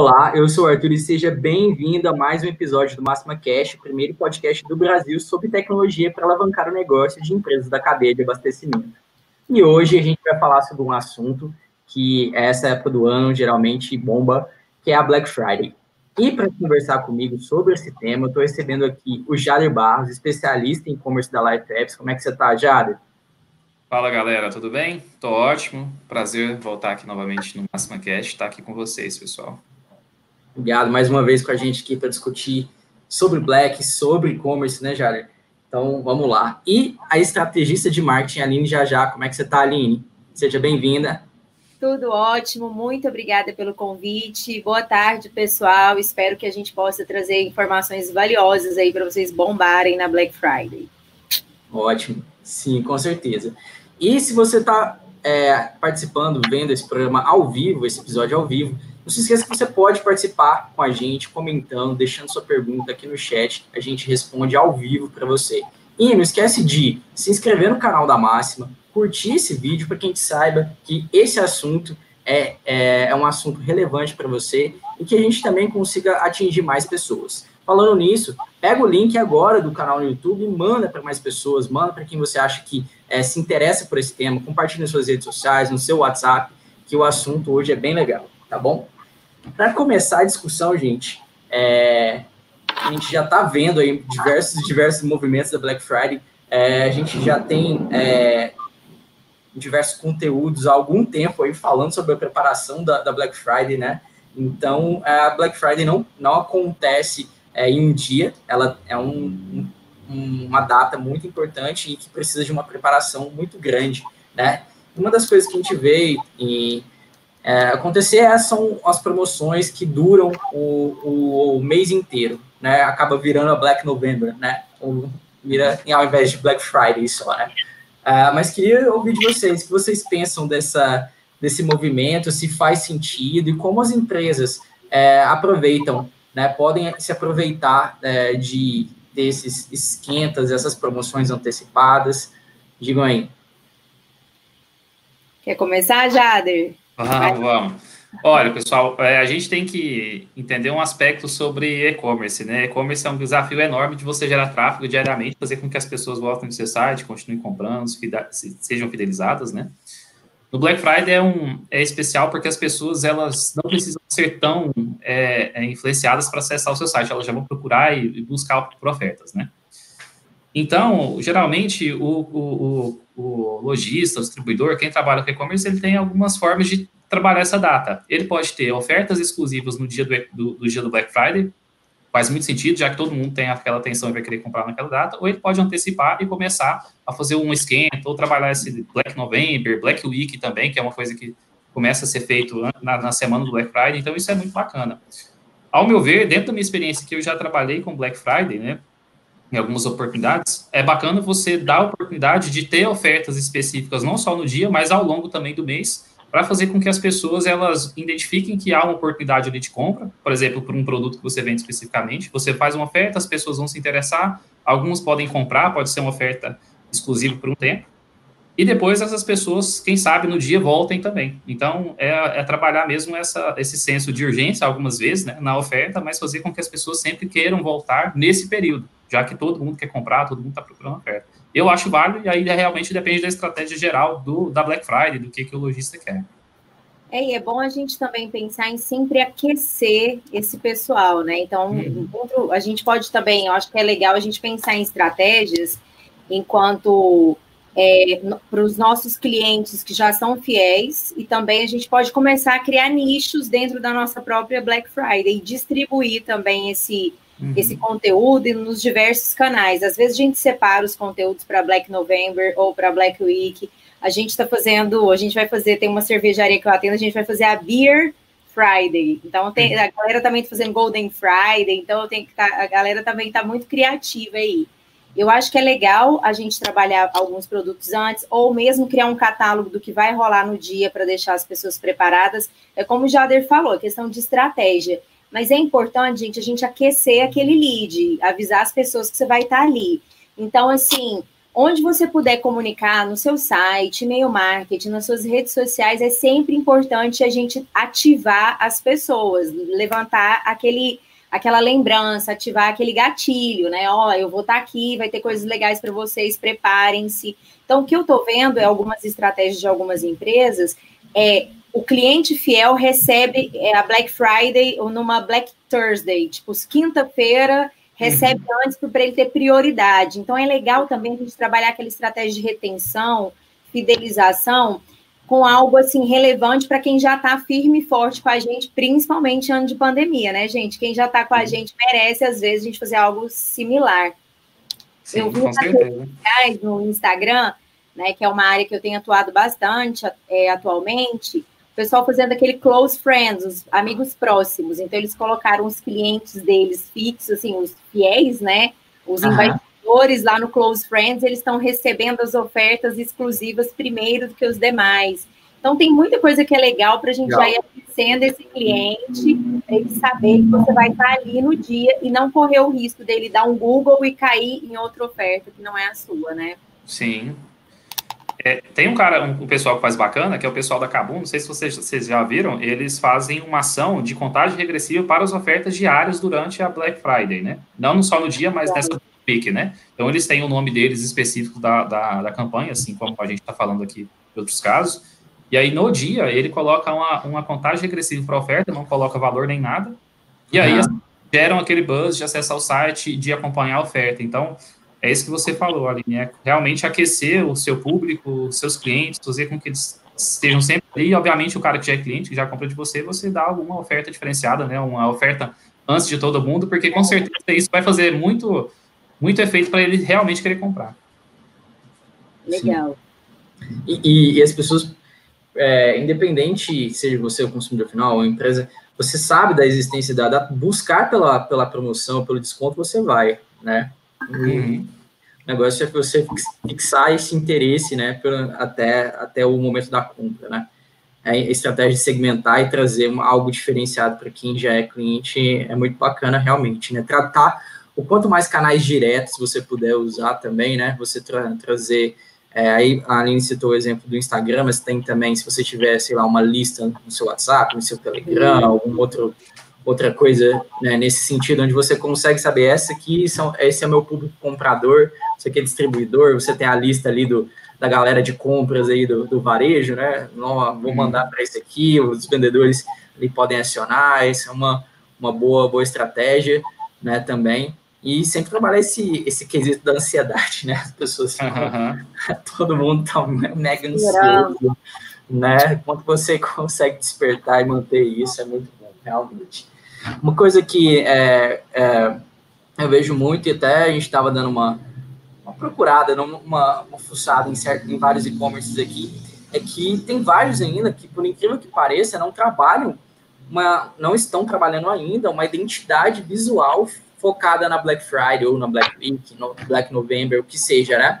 Olá, eu sou o Arthur e seja bem-vindo a mais um episódio do Máxima Cash, o primeiro podcast do Brasil sobre tecnologia para alavancar o negócio de empresas da cadeia de abastecimento. E hoje a gente vai falar sobre um assunto que essa época do ano geralmente bomba, que é a Black Friday. E para conversar comigo sobre esse tema, eu estou recebendo aqui o Jader Barros, especialista em e-commerce da Life Apps. Como é que você está, Jader? Fala galera, tudo bem? Tô ótimo, prazer voltar aqui novamente no Máxima Cast, estar tá aqui com vocês, pessoal. Obrigado mais uma vez com a gente aqui para discutir sobre Black, sobre e-commerce, né, Jader? Então, vamos lá. E a estrategista de marketing, Aline Jajá, como é que você está, Aline? Seja bem-vinda. Tudo ótimo, muito obrigada pelo convite. Boa tarde, pessoal. Espero que a gente possa trazer informações valiosas aí para vocês bombarem na Black Friday. Ótimo, sim, com certeza. E se você está é, participando, vendo esse programa ao vivo, esse episódio ao vivo, não se esqueça que você pode participar com a gente, comentando, deixando sua pergunta aqui no chat. A gente responde ao vivo para você. E não esquece de se inscrever no canal da Máxima, curtir esse vídeo para que a gente saiba que esse assunto é, é, é um assunto relevante para você e que a gente também consiga atingir mais pessoas. Falando nisso, pega o link agora do canal no YouTube e manda para mais pessoas, manda para quem você acha que é, se interessa por esse tema, compartilhe nas suas redes sociais, no seu WhatsApp, que o assunto hoje é bem legal, tá bom? Para começar a discussão, gente, é, a gente já está vendo aí diversos, diversos movimentos da Black Friday, é, a gente já tem é, diversos conteúdos há algum tempo aí falando sobre a preparação da, da Black Friday, né? Então, a Black Friday não, não acontece é, em um dia, ela é um, um, uma data muito importante e que precisa de uma preparação muito grande, né? Uma das coisas que a gente vê em, é, acontecer é, são as promoções que duram o, o, mês inteiro, né? Acaba virando a Black November, né? Ou vira ao invés de Black Friday só, né? Uh, mas queria ouvir de vocês, o que vocês pensam dessa, desse movimento, se faz sentido e como as empresas é, aproveitam, né, podem se aproveitar é, de desses esquentas, essas promoções antecipadas. Digam aí. Quer começar, Jader? Vamos, vamos. Olha, pessoal, é, a gente tem que entender um aspecto sobre e-commerce, né? E-commerce é um desafio enorme de você gerar tráfego diariamente, fazer com que as pessoas voltem no seu site, continuem comprando, sejam fidelizadas, né? No Black Friday é, um, é especial porque as pessoas elas não precisam ser tão é, é influenciadas para acessar o seu site, elas já vão procurar e, e buscar por ofertas, né? Então, geralmente, o, o, o, o lojista, o distribuidor, quem trabalha com e-commerce, ele tem algumas formas de trabalhar essa data. Ele pode ter ofertas exclusivas no dia do, do, do, dia do Black Friday, faz muito sentido, já que todo mundo tem aquela atenção e vai querer comprar naquela data, ou ele pode antecipar e começar a fazer um esquenta, ou trabalhar esse Black November, Black Week também, que é uma coisa que começa a ser feito na, na semana do Black Friday, então isso é muito bacana. Ao meu ver, dentro da minha experiência que eu já trabalhei com Black Friday, né, em algumas oportunidades, é bacana você dar a oportunidade de ter ofertas específicas, não só no dia, mas ao longo também do mês, para fazer com que as pessoas elas identifiquem que há uma oportunidade ali de compra, por exemplo, por um produto que você vende especificamente. Você faz uma oferta, as pessoas vão se interessar, alguns podem comprar, pode ser uma oferta exclusiva por um tempo. E depois essas pessoas, quem sabe, no dia voltem também. Então, é, é trabalhar mesmo essa, esse senso de urgência, algumas vezes, né, na oferta, mas fazer com que as pessoas sempre queiram voltar nesse período, já que todo mundo quer comprar, todo mundo está procurando oferta eu acho válido, e aí realmente depende da estratégia geral do, da Black Friday, do que, que o lojista quer. É, e é bom a gente também pensar em sempre aquecer esse pessoal, né? Então, uhum. a gente pode também, eu acho que é legal a gente pensar em estratégias enquanto é, para os nossos clientes que já são fiéis, e também a gente pode começar a criar nichos dentro da nossa própria Black Friday e distribuir também esse, uhum. esse conteúdo nos diversos canais. Às vezes a gente separa os conteúdos para Black November ou para Black Week. A gente está fazendo, a gente vai fazer, tem uma cervejaria que eu atendo, a gente vai fazer a Beer Friday. Então tem, uhum. a galera também está fazendo Golden Friday, então tem que tá, a galera também está muito criativa aí. Eu acho que é legal a gente trabalhar alguns produtos antes, ou mesmo criar um catálogo do que vai rolar no dia para deixar as pessoas preparadas. É como o Jader falou, questão de estratégia. Mas é importante, gente, a gente aquecer aquele lead, avisar as pessoas que você vai estar ali. Então, assim, onde você puder comunicar no seu site, e-mail marketing, nas suas redes sociais, é sempre importante a gente ativar as pessoas, levantar aquele aquela lembrança, ativar aquele gatilho, né? Ó, oh, eu vou estar tá aqui, vai ter coisas legais para vocês, preparem-se. Então, o que eu estou vendo é algumas estratégias de algumas empresas, é o cliente fiel recebe é, a Black Friday ou numa Black Thursday, tipo, quinta-feira recebe uhum. antes para ele ter prioridade. Então é legal também a gente trabalhar aquela estratégia de retenção, fidelização, com algo assim relevante para quem já está firme e forte com a gente, principalmente ano de pandemia, né, gente? Quem já está com a gente merece, às vezes, a gente fazer algo similar. Sim, eu vi no Instagram, né, que é uma área que eu tenho atuado bastante é, atualmente, pessoal fazendo aquele close friends, os amigos próximos. Então, eles colocaram os clientes deles fixos, assim, os fiéis, né? Os uhum. Embaixadores lá no close friends, eles estão recebendo as ofertas exclusivas primeiro do que os demais. Então, tem muita coisa que é legal para a gente legal. já ir aquecendo esse cliente, para ele saber que você vai estar ali no dia e não correr o risco dele dar um Google e cair em outra oferta que não é a sua, né? Sim, é, tem um cara, um, um, pessoal que faz bacana, que é o pessoal da Cabum, não sei se vocês, vocês já viram, eles fazem uma ação de contagem regressiva para as ofertas diárias durante a Black Friday, né? Não só no dia, mas nessa né? Então eles têm o nome deles específico da, da, da campanha, assim como a gente está falando aqui de outros casos. E aí no dia ele coloca uma, uma contagem regressiva para a oferta, não coloca valor nem nada. E aí uhum. geram aquele buzz de acessar o site, de acompanhar a oferta. Então, é isso que você falou, Aline, é realmente aquecer o seu público, os seus clientes, fazer com que eles estejam sempre ali. Obviamente, o cara que já é cliente, que já compra de você, você dá alguma oferta diferenciada, né? Uma oferta antes de todo mundo, porque com certeza isso vai fazer muito, muito efeito para ele realmente querer comprar. Legal. E, e, as pessoas, é, independente seja você o consumidor final ou a empresa, você sabe da existência da, da buscar pela, pela promoção, pelo desconto, você vai, né? Uhum. O negócio é você fixar esse interesse, né, até, até o momento da compra, né? É, a estratégia de segmentar e trazer algo diferenciado para quem já é cliente é muito bacana, realmente, né? Tratar o quanto mais canais diretos você puder usar também, né? Você tra trazer é, aí a Aline citou o exemplo do Instagram, mas tem também, se você tiver, sei lá, uma lista no seu WhatsApp, no seu Telegram, algum outro outra coisa né, nesse sentido, onde você consegue saber essa aqui, são, esse é meu público comprador, você aqui é distribuidor, você tem a lista ali do, da galera de compras aí do, do varejo, né? Não, vou uhum. mandar para esse aqui, os vendedores ali podem acionar, isso é uma, uma boa, boa estratégia, né, também. E sempre trabalhar esse, esse quesito da ansiedade, né? As pessoas uhum. todo mundo tá mega ansioso, né? Quanto você consegue despertar e manter isso é muito bom, realmente. Uma coisa que é, é, eu vejo muito, e até a gente estava dando uma, uma procurada, uma, uma fuçada em, certo, em vários e-commerces aqui, é que tem vários ainda que, por incrível que pareça, não trabalham, uma, não estão trabalhando ainda uma identidade visual focada na Black Friday ou na Black Week, no Black November, o que seja, né?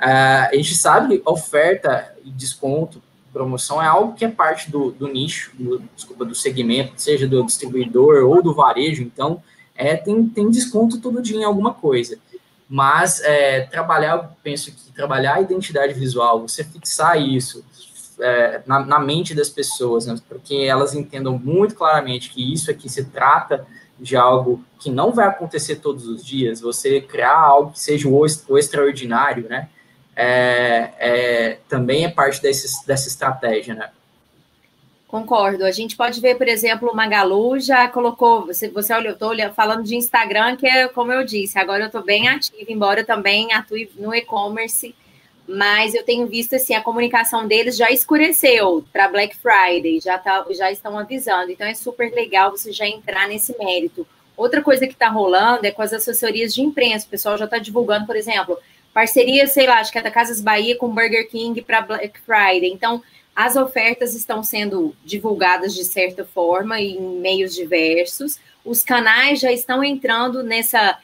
Uh, a gente sabe que oferta e desconto promoção é algo que é parte do, do nicho, do, desculpa, do segmento, seja do distribuidor ou do varejo, então é, tem, tem desconto todo dia em alguma coisa. Mas é, trabalhar, penso que trabalhar a identidade visual, você fixar isso é, na, na, mente das pessoas, né, porque elas entendam muito claramente que isso aqui se trata de algo que não vai acontecer todos os dias, você criar algo que seja o, o extraordinário, né? é, é, também é parte desse, dessa estratégia, né? Concordo. A gente pode ver, por exemplo, o Magalu já colocou. Você, você olhou, estou falando de Instagram, que é como eu disse, agora eu estou bem ativa, embora eu também atue no e-commerce, mas eu tenho visto assim, a comunicação deles já escureceu para Black Friday, já, tá, já estão avisando. Então é super legal você já entrar nesse mérito. Outra coisa que está rolando é com as assessorias de imprensa. O pessoal já está divulgando, por exemplo, Parceria, sei lá, acho que é da Casas Bahia com Burger King para Black Friday. Então, as ofertas estão sendo divulgadas de certa forma em meios diversos. Os canais já estão entrando nessa.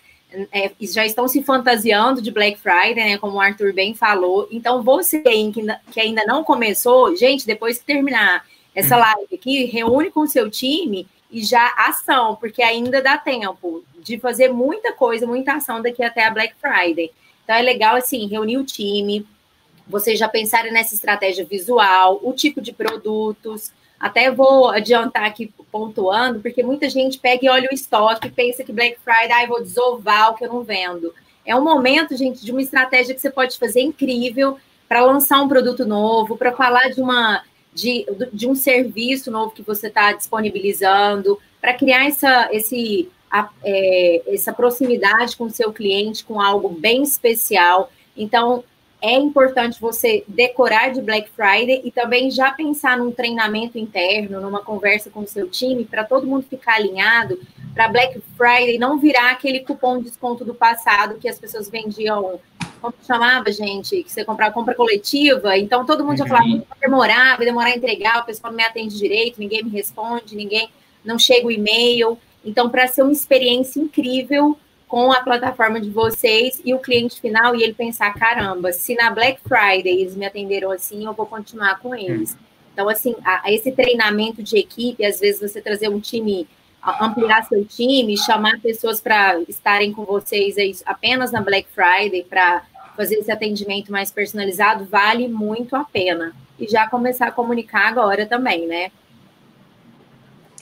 É, já estão se fantasiando de Black Friday, né? Como o Arthur bem falou. Então, você que ainda não começou, gente, depois que terminar essa uhum. live aqui, reúne com o seu time e já ação, porque ainda dá tempo de fazer muita coisa, muita ação daqui até a Black Friday. Então é legal assim reunir o time, vocês já pensarem nessa estratégia visual, o tipo de produtos. Até vou adiantar aqui pontuando, porque muita gente pega e olha o estoque pensa que Black Friday, ah, vou desovar o que eu não vendo. É um momento, gente, de uma estratégia que você pode fazer incrível para lançar um produto novo, para falar de uma de, de um serviço novo que você está disponibilizando, para criar essa, esse, a, é, essa proximidade com o seu cliente, com algo bem especial. Então, é importante você decorar de Black Friday e também já pensar num treinamento interno, numa conversa com o seu time, para todo mundo ficar alinhado, para Black Friday não virar aquele cupom de desconto do passado que as pessoas vendiam, como chamava, gente? Que você comprava compra coletiva, então todo mundo já falava, uhum. vai demorar, vai demorar a entregar, o pessoal não me atende direito, ninguém me responde, ninguém não chega o e-mail. Então, para ser uma experiência incrível, com a plataforma de vocês e o cliente final e ele pensar, caramba, se na Black Friday eles me atenderam assim, eu vou continuar com eles. Então, assim, a, esse treinamento de equipe, às vezes você trazer um time, ampliar seu time, chamar pessoas para estarem com vocês aí apenas na Black Friday para fazer esse atendimento mais personalizado, vale muito a pena. E já começar a comunicar agora também, né?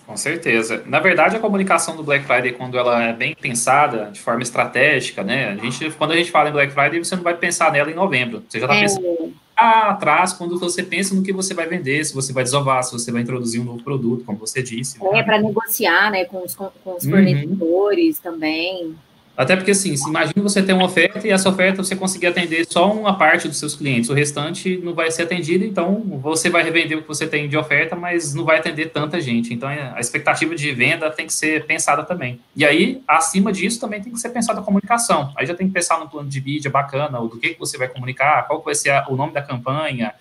Com certeza. Na verdade, a comunicação do Black Friday, quando ela é bem pensada, de forma estratégica, né? A gente, quando a gente fala em Black Friday, você não vai pensar nela em novembro. Você já está é. pensando lá atrás, quando você pensa no que você vai vender, se você vai desovar, se você vai introduzir um novo produto, como você disse. É, né? para negociar, né, com os, com os uhum. fornecedores uhum. também. Até porque, assim, imagina você ter uma oferta e essa oferta você conseguir atender só uma parte dos seus clientes, o restante não vai ser atendido, então você vai revender o que você tem de oferta, mas não vai atender tanta gente. Então, é, a expectativa de venda tem que ser pensada também. E aí, acima disso, também tem que ser pensada a comunicação. Aí já tem que pensar no plano de mídia bacana, do que, que você vai comunicar, qual que vai ser o nome da campanha,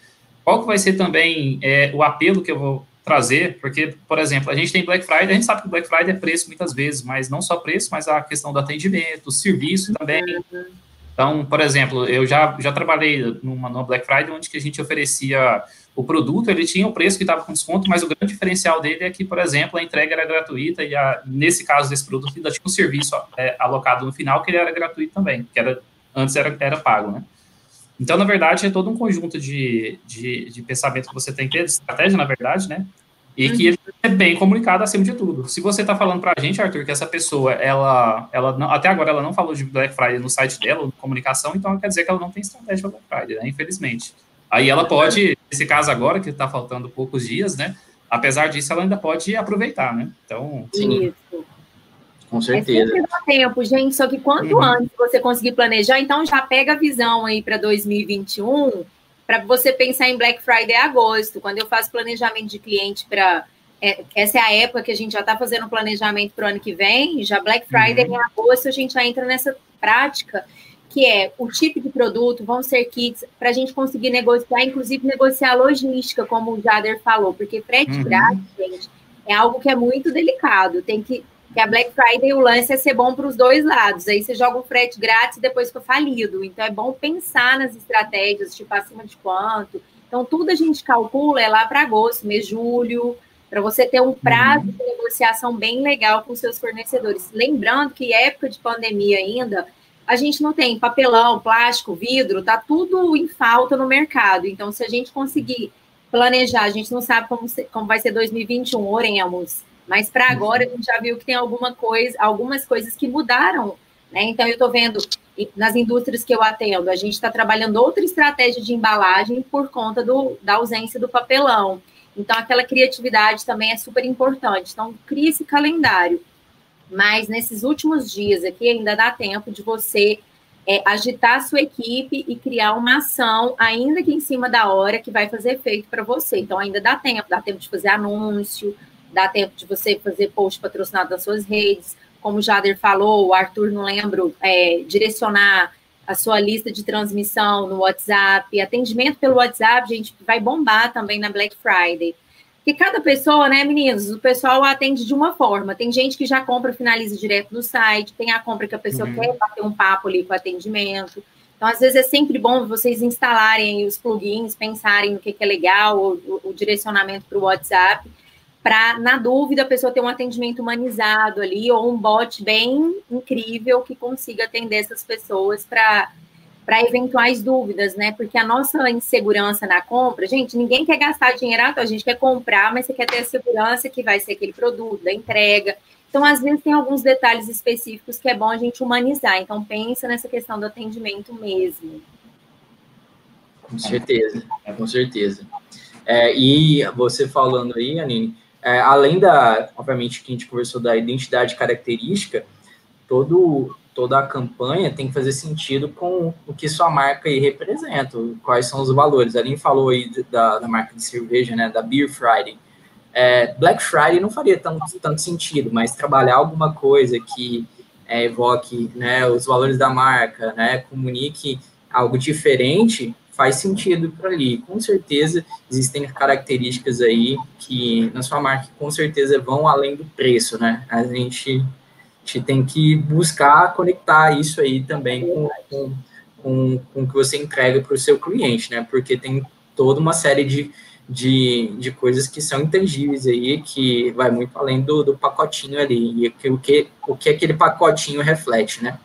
qual que vai ser também é, o apelo que eu vou trazer, porque, por exemplo, a gente tem Black Friday, a gente sabe que Black Friday é preço muitas vezes, mas não só preço, mas a questão do atendimento, serviço também. Então, por exemplo, eu já, já trabalhei numa, numa Black Friday onde que a gente oferecia o produto, ele tinha o preço que estava com desconto, mas o grande diferencial dele é que, por exemplo, a entrega era gratuita e, a, nesse caso desse produto, ainda tinha um serviço é, alocado no final que ele era gratuito também, que era, antes era, era pago, né? Então, na verdade, é todo um conjunto de, de, de pensamento que você tem que ter, de estratégia, na verdade, né? E que ele é bem comunicado acima de tudo. Se você está falando para a gente, Arthur, que essa pessoa, ela, ela não, até agora ela não falou de Black Friday no site dela, ou comunicação, então quer dizer que ela não tem estratégia para Black Friday, né? Infelizmente. Aí ela pode, nesse caso agora, que está faltando poucos dias, né? Apesar disso, ela ainda pode aproveitar, né? Então. Sim. Isso. Com certeza. É sempre dá tempo, gente. Só que quanto uhum. antes você conseguir planejar, então já pega a visão aí para 2021, para você pensar em Black Friday agosto. Quando eu faço planejamento de cliente para. É, essa é a época que a gente já está fazendo planejamento para o ano que vem, já Black Friday uhum. em agosto, a gente já entra nessa prática, que é o tipo de produto, vão ser kits, para a gente conseguir negociar, inclusive negociar logística, como o Jader falou, porque frete uhum. grátis, gente, é algo que é muito delicado. Tem que que a Black Friday o lance é ser bom para os dois lados. Aí você joga um frete grátis e depois fica falido. Então é bom pensar nas estratégias, tipo acima de quanto. Então tudo a gente calcula é lá para agosto, mês julho, para você ter um prazo de negociação bem legal com seus fornecedores. Lembrando que época de pandemia ainda, a gente não tem papelão, plástico, vidro, tá tudo em falta no mercado. Então, se a gente conseguir planejar, a gente não sabe como, como vai ser 2021, oremos mas para agora a gente já viu que tem alguma coisa, algumas coisas que mudaram. Né? Então eu estou vendo nas indústrias que eu atendo, a gente está trabalhando outra estratégia de embalagem por conta do, da ausência do papelão. Então, aquela criatividade também é super importante. Então, cria esse calendário. Mas nesses últimos dias aqui ainda dá tempo de você é, agitar a sua equipe e criar uma ação, ainda que em cima da hora, que vai fazer efeito para você. Então, ainda dá tempo, dá tempo de fazer anúncio, dá tempo de você fazer post patrocinado nas suas redes, como o Jader falou, o Arthur, não lembro, é, direcionar a sua lista de transmissão no WhatsApp, atendimento pelo WhatsApp, gente, vai bombar também na Black Friday. Porque cada pessoa, né, meninos, o pessoal atende de uma forma. Tem gente que já compra, finaliza direto no site, tem a compra que a pessoa uhum. quer bater um papo ali com o atendimento. Então, às vezes, é sempre bom vocês instalarem os plugins, pensarem no que, que é legal, o, o, o direcionamento para o WhatsApp para, na dúvida, a pessoa ter um atendimento humanizado ali, ou um bot bem incrível que consiga atender essas pessoas para para eventuais dúvidas, né? Porque a nossa insegurança na compra, gente, ninguém quer gastar dinheiro, então a gente quer comprar, mas você quer ter a segurança que vai ser aquele produto, da entrega. Então, às vezes, tem alguns detalhes específicos que é bom a gente humanizar. Então, pensa nessa questão do atendimento mesmo. Com certeza, com certeza. É, e você falando aí, Anine, é, além da, obviamente, que a gente conversou da identidade característica, todo, toda a campanha tem que fazer sentido com o que sua marca aí representa, quais são os valores. A Aline falou aí da, da marca de cerveja, né, da Beer Friday. É, Black Friday não faria tanto, tanto sentido, mas trabalhar alguma coisa que é, evoque né, os valores da marca, né, comunique algo diferente, faz sentido para ali. Com certeza existem características aí que na sua marca com certeza vão além do preço, né? A gente, a gente tem que buscar conectar isso aí também com, com, com, com o que você entrega para o seu cliente, né? Porque tem toda uma série de, de, de coisas que são intangíveis aí, que vai muito além do, do pacotinho ali, e o que, o que aquele pacotinho reflete, né?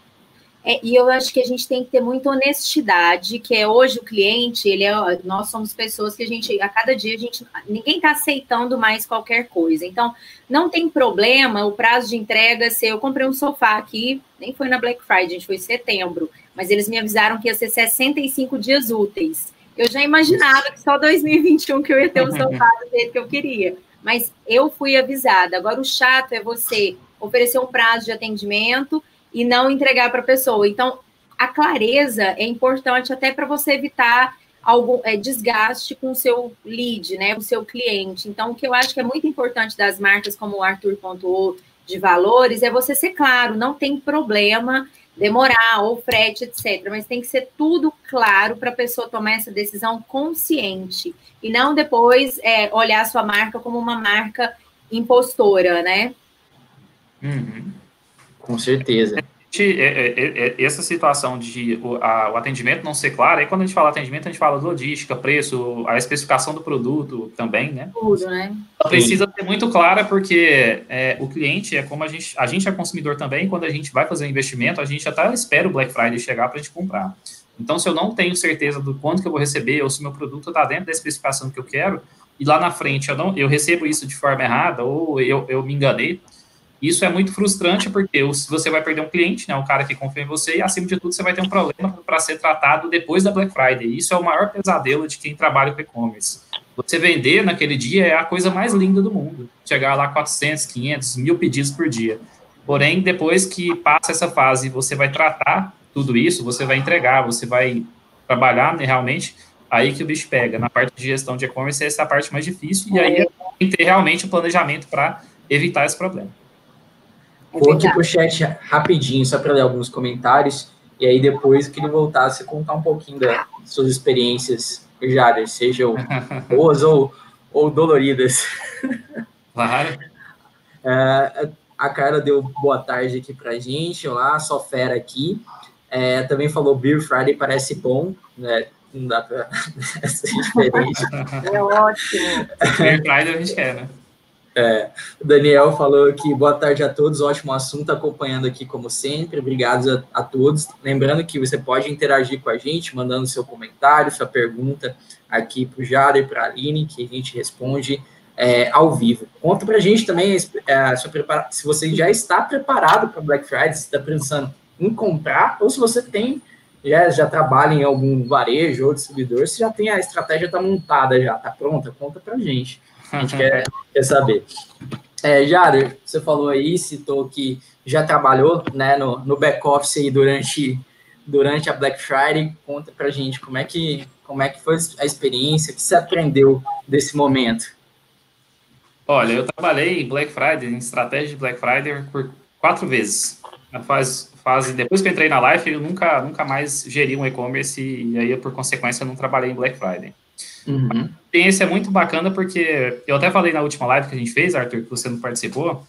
É, e eu acho que a gente tem que ter muita honestidade, que é hoje o cliente, ele é, nós somos pessoas que a gente, a cada dia, a gente, ninguém está aceitando mais qualquer coisa. Então, não tem problema o prazo de entrega ser, eu comprei um sofá aqui, nem foi na Black Friday, gente, foi em setembro, mas eles me avisaram que ia ser 65 dias úteis. Eu já imaginava que só 2021 que eu ia ter um sofá do jeito que eu queria. Mas eu fui avisada. Agora, o chato é você oferecer um prazo de atendimento e não entregar para a pessoa. Então, a clareza é importante até para você evitar algum é, desgaste com o seu lead, né, o seu cliente. Então, o que eu acho que é muito importante das marcas, como o Arthur pontuou, de valores, é você ser claro, não tem problema demorar, ou frete, etc. Mas tem que ser tudo claro para a pessoa tomar essa decisão consciente e não depois é, olhar a sua marca como uma marca impostora, né? Uhum. Com certeza. É, é, é, essa situação de o, a, o, atendimento não ser claro, aí quando a gente fala atendimento, a gente fala logística, preço, a especificação do produto também, né? Tudo, né? Ela precisa ser muito clara, porque é, o cliente é como a gente, a gente é consumidor também, quando a gente vai fazer um investimento, a gente até espera o Black Friday chegar para a gente comprar. Então, se eu não tenho certeza do quanto que eu vou receber, ou se meu produto está dentro da especificação que eu quero, e lá na frente eu, não, eu recebo isso de forma errada, ou eu, eu me enganei, isso é muito frustrante porque você vai perder um cliente, né, um cara que confia em você, e acima de tudo você vai ter um problema para ser tratado depois da Black Friday. Isso é o maior pesadelo de quem trabalha com e-commerce. Você vender naquele dia é a coisa mais linda do mundo. Chegar lá 400, 500, mil pedidos por dia. Porém, depois que passa essa fase, você vai tratar tudo isso, você vai entregar, você vai trabalhar né, realmente, aí que o bicho pega. Na parte de gestão de e-commerce, essa é a parte mais difícil, e aí é. tem que ter realmente um planejamento para evitar esse problema. Vou aqui pro chat rapidinho, só para ler alguns comentários. E aí depois que ele voltasse contar um pouquinho das suas experiências, Jader, sejam boas ou, ou doloridas. Claro. É, a Carla deu boa tarde aqui pra gente. Olá, só fera aqui. É, também falou Beer Friday parece bom, né? Não dá para ser diferente. É ótimo. Beer Friday a gente quer, né? É, o Daniel falou que boa tarde a todos, ótimo assunto, acompanhando aqui como sempre, obrigado a, a todos. Lembrando que você pode interagir com a gente, mandando seu comentário, sua pergunta aqui para o Jader e para a Aline, que a gente responde é, ao vivo. Conta para a gente também é, se você já está preparado para Black Friday, se está pensando em comprar, ou se você tem já, já trabalha em algum varejo ou distribuidor, se já tem a estratégia tá montada já, tá pronta, conta para a gente. A gente quer, quer saber. É, Jader, você falou aí, citou que já trabalhou né, no, no back-office aí durante, durante a Black Friday. Conta pra gente como é que, como é que foi a experiência, o que você aprendeu desse momento. Olha, eu trabalhei em Black Friday, em estratégia de Black Friday, por quatro vezes. Faz, fase, depois que eu entrei na Life, eu nunca, nunca mais geri um e-commerce e aí, por consequência, eu não trabalhei em Black Friday. Uhum. A experiência é muito bacana porque eu até falei na última live que a gente fez, Arthur, que você não participou,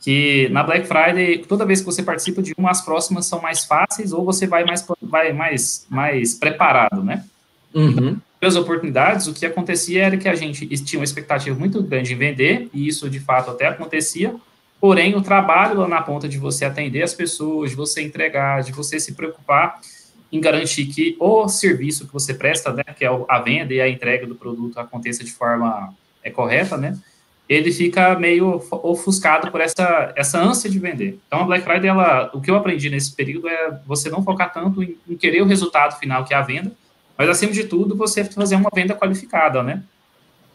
que na Black Friday, toda vez que você participa de uma, as próximas são mais fáceis ou você vai mais, vai mais, mais preparado, né? Uhum. As oportunidades, o que acontecia era que a gente tinha uma expectativa muito grande em vender, e isso de fato até acontecia, porém o trabalho lá na ponta de você atender as pessoas, de você entregar, de você se preocupar em garantir que o serviço que você presta, né, que é a venda e a entrega do produto aconteça de forma é, correta, né, ele fica meio ofuscado por essa, essa ânsia de vender. Então, a Black Friday, ela, o que eu aprendi nesse período é você não focar tanto em, em querer o resultado final, que é a venda, mas, acima de tudo, você fazer uma venda qualificada, né?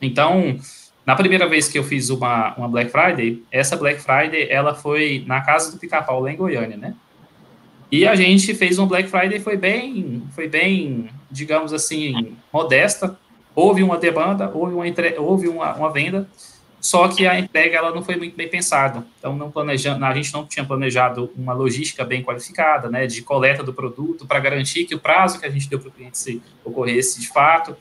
Então, na primeira vez que eu fiz uma, uma Black Friday, essa Black Friday, ela foi na casa do Pica-Pau, lá em Goiânia, né? E a gente fez um Black Friday, foi bem, foi bem, digamos assim, modesta. Houve uma demanda, houve uma, entre... houve uma, uma venda, só que a entrega ela não foi muito bem pensada. Então, não planejando, a gente não tinha planejado uma logística bem qualificada, né, de coleta do produto para garantir que o prazo que a gente deu para o cliente se ocorresse de fato.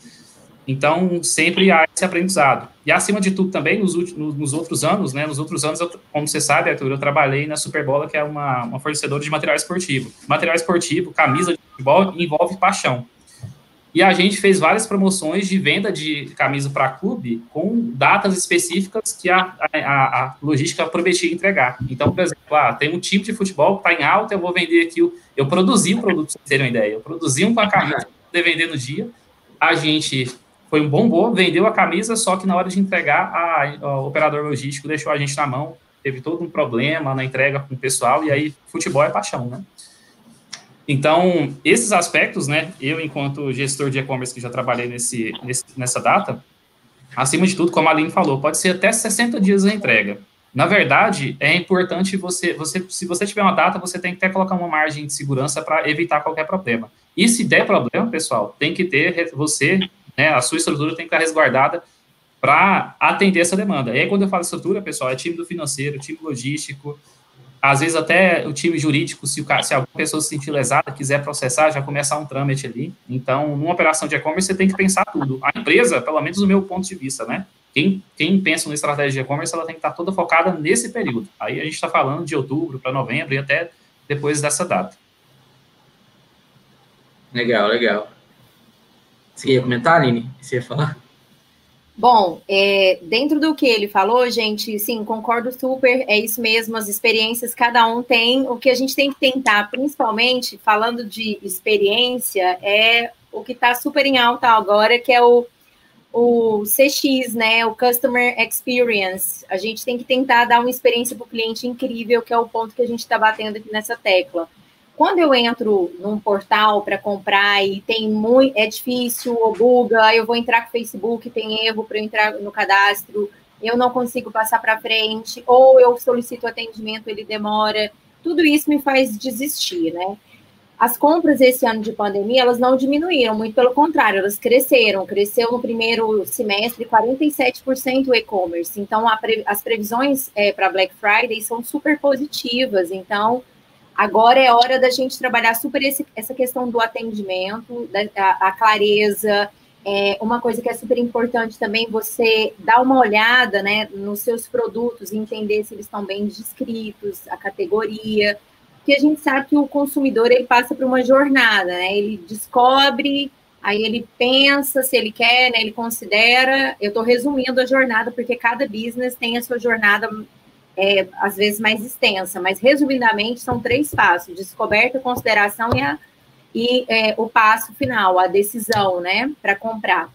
Então, sempre há esse aprendizado. E, acima de tudo, também, nos, últimos, nos outros anos, né, nos outros anos, eu, como você sabe, Arthur, eu trabalhei na Superbola, que é uma, uma fornecedora de material esportivo. Material esportivo, camisa de futebol, envolve paixão. E a gente fez várias promoções de venda de camisa para clube com datas específicas que a, a, a, logística prometia entregar. Então, por exemplo, ah, tem um time de futebol que está em alta, eu vou vender aqui. O, eu produzi o produto, para vocês terem uma ideia. Eu produzi uma camisa para poder vender no dia. A gente foi um bom boa, vendeu a camisa, só que na hora de entregar, a, o operador logístico deixou a gente na mão. Teve todo um problema na entrega com o pessoal, e aí futebol é paixão, né? Então, esses aspectos, né, eu, enquanto gestor de e-commerce que já trabalhei nesse, nesse, nessa data, acima de tudo, como a Aline falou, pode ser até 60 dias a entrega. Na verdade, é importante você, você, se você tiver uma data, você tem que até colocar uma margem de segurança para evitar qualquer problema. E se der problema, pessoal, tem que ter você, né, a sua estrutura tem que estar resguardada para atender essa demanda. E aí, quando eu falo estrutura, pessoal, é time do financeiro, time logístico, às vezes até o time jurídico, se, o, se alguma pessoa se sentir lesada, quiser processar, já começar um trâmite ali. Então, numa operação de e-commerce, você tem que pensar tudo. A empresa, pelo menos do meu ponto de vista, né? Quem, quem pensa na estratégia de e-commerce, ela tem que estar toda focada nesse período. Aí a gente está falando de outubro para novembro e até depois dessa data. Legal, legal. Você ia comentar, Aline? Você ia falar? Bom, é, dentro do que ele falou, gente, sim, concordo super, é isso mesmo, as experiências, cada um tem. O que a gente tem que tentar, principalmente, falando de experiência, é o que está super em alta agora, que é o, o CX, né? O Customer Experience. A gente tem que tentar dar uma experiência para o cliente incrível, que é o ponto que a gente está batendo aqui nessa tecla. Quando eu entro num portal para comprar e tem muito, é difícil, ou buga, eu vou entrar com o Facebook, tem erro para eu entrar no cadastro, eu não consigo passar para frente, ou eu solicito atendimento, ele demora. Tudo isso me faz desistir, né? As compras esse ano de pandemia, elas não diminuíram, muito pelo contrário, elas cresceram. Cresceu no primeiro semestre 47% o e-commerce. Então, pre, as previsões é, para Black Friday são super positivas. Então, Agora é hora da gente trabalhar super esse, essa questão do atendimento, da, a, a, clareza. É, uma coisa que é super importante também, você dar uma olhada né, nos seus produtos, entender se eles estão bem descritos, a categoria. Porque a gente sabe que o consumidor ele passa por uma jornada, né? Ele descobre, aí ele pensa se ele quer, né, ele considera. Eu estou resumindo a jornada, porque cada business tem a sua jornada é, às vezes mais extensa, mas resumidamente são três passos: descoberta, consideração e, a, e é, o passo final, a decisão, né, para comprar.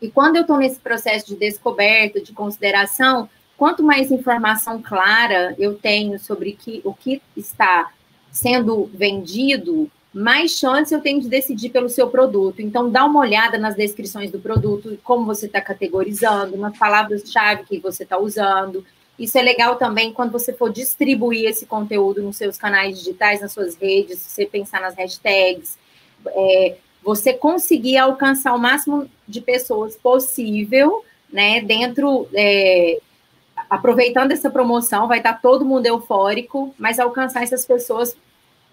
E quando eu estou nesse processo de descoberta, de consideração, quanto mais informação clara eu tenho sobre que, o que está sendo vendido, mais chance eu tenho de decidir pelo seu produto. Então, dá uma olhada nas descrições do produto, como você está categorizando, nas palavras-chave que você está usando. Isso é legal também quando você for distribuir esse conteúdo nos seus canais digitais, nas suas redes, você pensar nas hashtags, é, você conseguir alcançar o máximo de pessoas possível, né? Dentro, é, aproveitando essa promoção, vai estar todo mundo eufórico, mas alcançar essas pessoas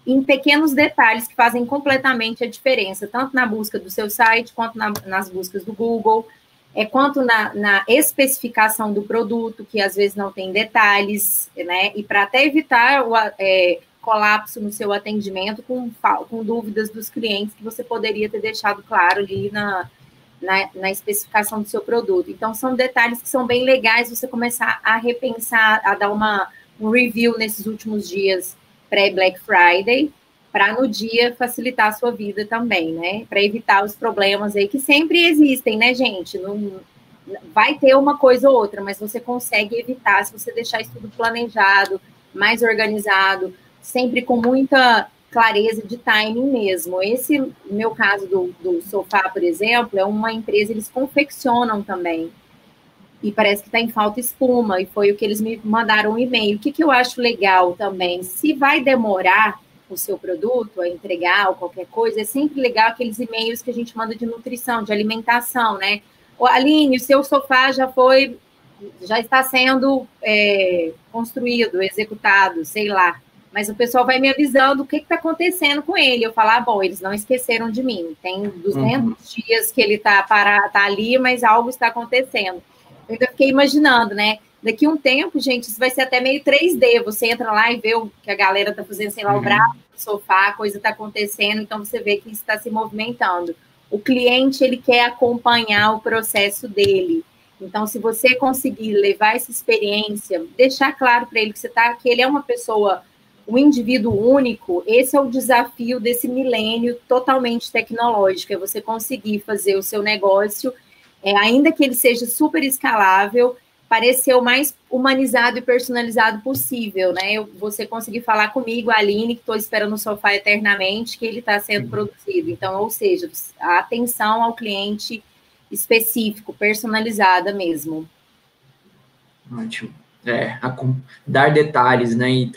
em pequenos detalhes que fazem completamente a diferença, tanto na busca do seu site quanto na, nas buscas do Google é quanto na, na, especificação do produto, que às vezes não tem detalhes, né? E para até evitar o é, colapso no seu atendimento com, com dúvidas dos clientes que você poderia ter deixado claro ali na, na, na, especificação do seu produto. Então, são detalhes que são bem legais você começar a repensar, a dar uma, um review nesses últimos dias pré-Black Friday, para no dia facilitar a sua vida também, né? Para evitar os problemas aí que sempre existem, né, gente? Não, vai ter uma coisa ou outra, mas você consegue evitar se você deixar isso tudo planejado, mais organizado, sempre com muita clareza de timing mesmo. Esse, meu caso do, do sofá, por exemplo, é uma empresa, eles confeccionam também. E parece que está em falta espuma, e foi o que eles me mandaram um e-mail. O que, que eu acho legal também? Se vai demorar o seu produto a entregar ou qualquer coisa, é sempre legal aqueles e-mails que a gente manda de nutrição, de alimentação, né? O Aline, o seu sofá já foi, já está sendo é, construído, executado, sei lá mas o pessoal vai me avisando o que está acontecendo com ele. Eu falo, ah, bom, eles não esqueceram de mim. Tem 200 uhum. dias que ele está tá ali, mas algo está acontecendo. Eu ainda fiquei imaginando, né? Daqui um tempo, gente, isso vai ser até meio 3D. Você entra lá e vê o que a galera está fazendo, sei lá, uhum. o braço no sofá, a coisa está acontecendo, então você vê que está se movimentando. O cliente, ele quer acompanhar o processo dele. Então, se você conseguir levar essa experiência, deixar claro para ele que você tá, que ele é uma pessoa o indivíduo único, esse é o desafio desse milênio totalmente tecnológico, é você conseguir fazer o seu negócio, é, ainda que ele seja super escalável, parecer o mais humanizado e personalizado possível, né? Eu, você conseguir falar comigo, a Aline, que estou esperando no sofá eternamente, que ele está sendo uhum. produzido. Então, ou seja, a atenção ao cliente específico, personalizada mesmo. Ótimo é, dar detalhes, né, e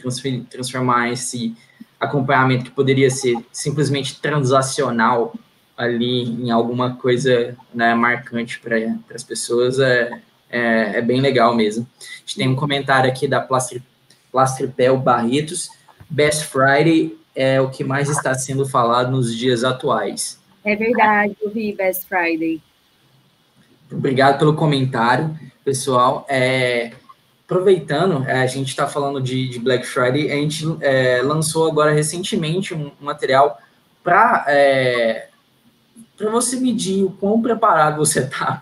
transformar esse acompanhamento que poderia ser simplesmente transacional ali em alguma coisa né, marcante para as pessoas é, é, é, bem legal mesmo. A gente tem um comentário aqui da Plastri, Plastripel Barretos. Best Friday é o que mais está sendo falado nos dias atuais. É verdade, eu vi Best Friday. Obrigado pelo comentário, pessoal. É, aproveitando, é, a gente está falando de, de, Black Friday, a gente é, lançou agora recentemente um, um material para é, para você medir o quão preparado você está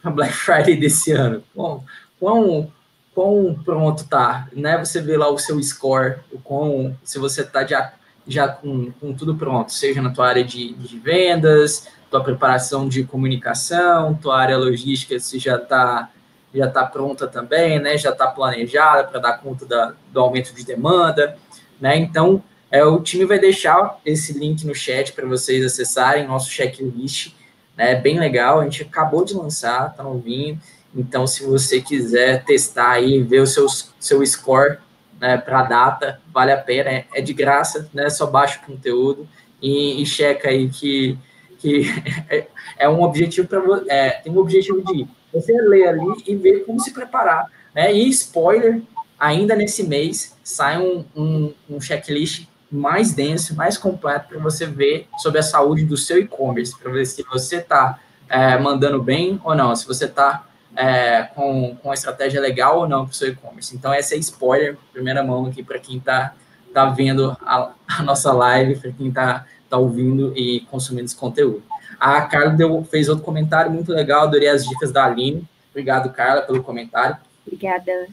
para Black Friday desse ano. Bom, quão, quão pronto tá, né? Você vê lá o seu score, o quão, se você está já, já com, com tudo pronto, seja na tua área de, de vendas, tua preparação de comunicação, tua área logística, se já está já está pronta também, né? Já está planejada para dar conta da, do aumento de demanda, né? Então, é, o time vai deixar esse link no chat para vocês acessarem nosso checklist, né? Bem legal, a gente acabou de lançar, tá novinho. Então, se você quiser testar aí, ver o seu, seu score né, para data, vale a pena, é, é, de graça, né? Só baixa o conteúdo e, e checa aí que, que é, é um objetivo para é, tem um objetivo de você lê ali e vê como se preparar. Né? E spoiler, ainda nesse mês sai um, um, um checklist mais denso, mais completo para você ver sobre a saúde do seu e-commerce, para ver se você está é, mandando bem ou não, se você está é, com, com uma estratégia legal ou não para o seu e-commerce. Então, essa é spoiler, primeira mão aqui para quem está tá vendo a, a nossa live, para quem está tá ouvindo e consumindo esse conteúdo. A Carla deu, fez outro comentário muito legal, adorei as dicas da Aline. Obrigado, Carla, pelo comentário. Obrigada.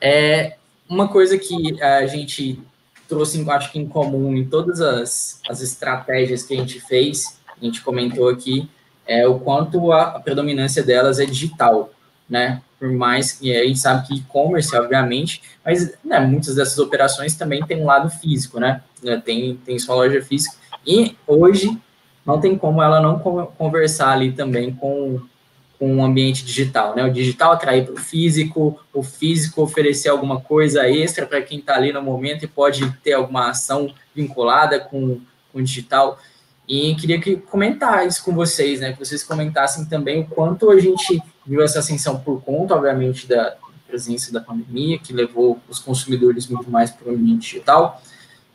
É uma coisa que a gente trouxe, acho que em comum em todas as, as estratégias que a gente fez, a gente comentou aqui, é o quanto a, a predominância delas é digital, né? Por mais que a gente sabe que e-commerce, obviamente, mas né, muitas dessas operações também tem um lado físico, né? Tem, tem sua loja física. E hoje não tem como ela não conversar ali também com, com o ambiente digital, né? O digital atrair para o físico, o físico oferecer alguma coisa extra para quem está ali no momento e pode ter alguma ação vinculada com, com o digital. E queria que comentar isso com vocês, né? Que vocês comentassem também o quanto a gente viu essa ascensão por conta, obviamente, da presença da pandemia, que levou os consumidores muito mais para o ambiente digital,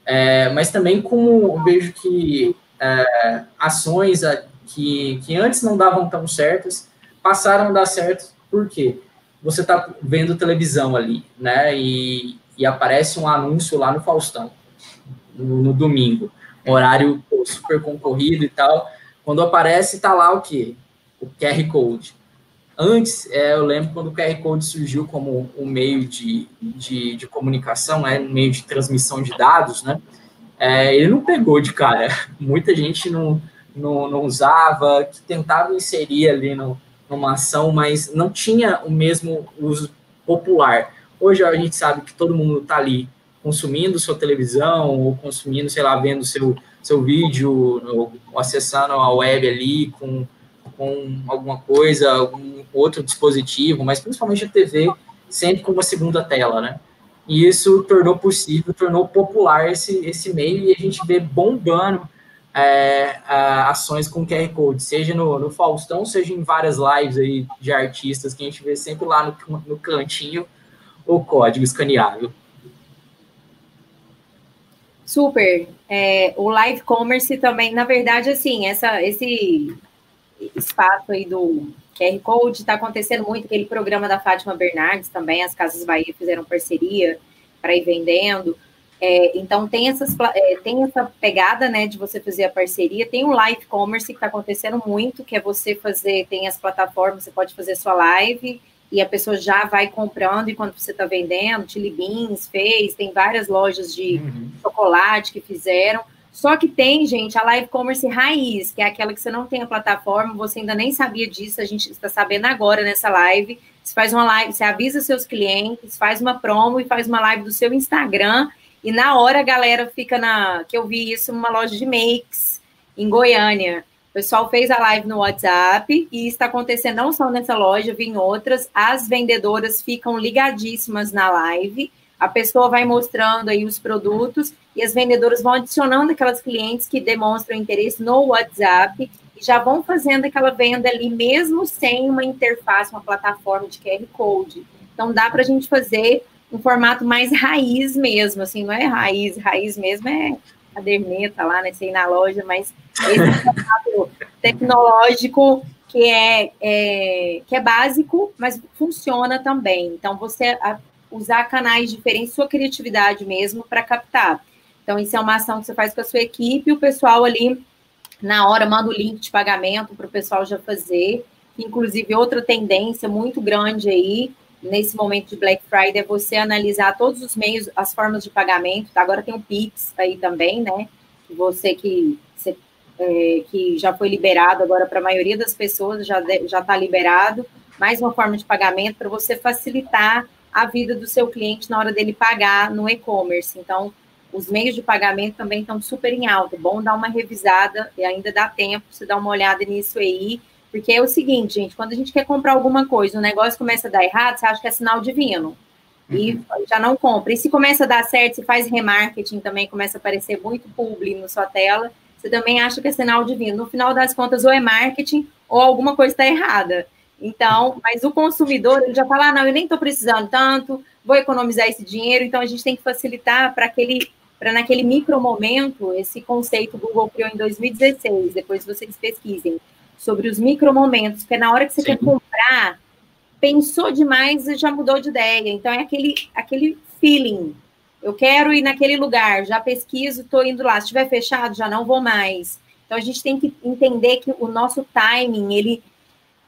é, mas também como eu vejo que é, ações que, que antes não davam tão certas, passaram a dar certo, por quê? Você está vendo televisão ali, né, e, e aparece um anúncio lá no Faustão, no, no domingo, horário super concorrido e tal, quando aparece, está lá o quê? O QR Code. Antes, é, eu lembro quando o QR Code surgiu como um meio de, de, de comunicação, né, um meio de transmissão de dados, né, é, ele não pegou de cara. Muita gente não, não, não usava, que tentava inserir ali no, numa ação, mas não tinha o mesmo uso popular. Hoje a gente sabe que todo mundo está ali consumindo sua televisão, ou consumindo, sei lá, vendo seu, seu vídeo, ou, ou acessando a web ali com, com alguma coisa, algum outro dispositivo, mas principalmente a TV, sempre com uma segunda tela, né? E isso tornou possível, tornou popular esse, esse meio, e a gente vê bombando é, ações com QR Code, seja no, no, Faustão, seja em várias lives aí de artistas que a gente vê sempre lá no, no cantinho o código escaneável. Super. É, o live commerce também, na verdade, assim, essa, esse espaço aí do QR Code está acontecendo muito, aquele programa da Fátima Bernardes também, as Casas Bahia fizeram parceria para ir vendendo. É, então tem, essas, é, tem essa pegada né, de você fazer a parceria. Tem o live commerce que está acontecendo muito, que é você fazer, tem as plataformas, você pode fazer sua live e a pessoa já vai comprando enquanto você está vendendo. Chili Beans fez, tem várias lojas de uhum. chocolate que fizeram. Só que tem, gente, a live commerce raiz, que é aquela que você não tem a plataforma, você ainda nem sabia disso, a gente está sabendo agora nessa live. Você faz uma live, você avisa seus clientes, faz uma promo e faz uma live do seu Instagram e na hora a galera fica na. Que eu vi isso numa loja de makes em Goiânia. O pessoal fez a live no WhatsApp e está acontecendo não só nessa loja, vi em outras. As vendedoras ficam ligadíssimas na live. A pessoa vai mostrando aí os produtos e as vendedoras vão adicionando aquelas clientes que demonstram interesse no WhatsApp e já vão fazendo aquela venda ali, mesmo sem uma interface, uma plataforma de QR Code. Então, dá para a gente fazer um formato mais raiz mesmo, assim, não é raiz, raiz mesmo é caderneta lá, né, sei na loja, mas esse formato tecnológico que é, é, que é básico, mas funciona também. Então, você usar canais diferentes, sua criatividade mesmo, para captar. Então, isso é uma ação que você faz com a sua equipe, o pessoal ali, na hora, manda o link de pagamento para o pessoal já fazer. Inclusive, outra tendência muito grande aí nesse momento de Black Friday é você analisar todos os meios, as formas de pagamento. Tá? Agora tem o Pix aí também, né? Você que, você, é, que já foi liberado agora para a maioria das pessoas, já está liberado. Mais uma forma de pagamento para você facilitar a vida do seu cliente na hora dele pagar no e-commerce. Então, os meios de pagamento também estão super em alta. Bom dar uma revisada e ainda dá tempo, você dar uma olhada nisso aí porque é o seguinte, gente, quando a gente quer comprar alguma coisa, o negócio começa a dar errado, você acha que é sinal divino. E uhum. já não compra. E se começa a dar certo, se faz remarketing também, começa a aparecer muito publi na sua tela, você também acha que é sinal divino. No final das contas, ou é marketing ou alguma coisa está errada. Então, mas o consumidor, ele já fala, ah, não, eu nem estou precisando tanto, vou economizar esse dinheiro, então a gente tem que facilitar para aquele, para naquele micro momento, esse conceito Google criou em 2016, depois vocês pesquisem sobre os micromomentos, porque na hora que você Sim. quer comprar, pensou demais e já mudou de ideia. Então é aquele, aquele feeling. Eu quero ir naquele lugar, já pesquiso, estou indo lá. Se estiver fechado, já não vou mais. Então a gente tem que entender que o nosso timing, ele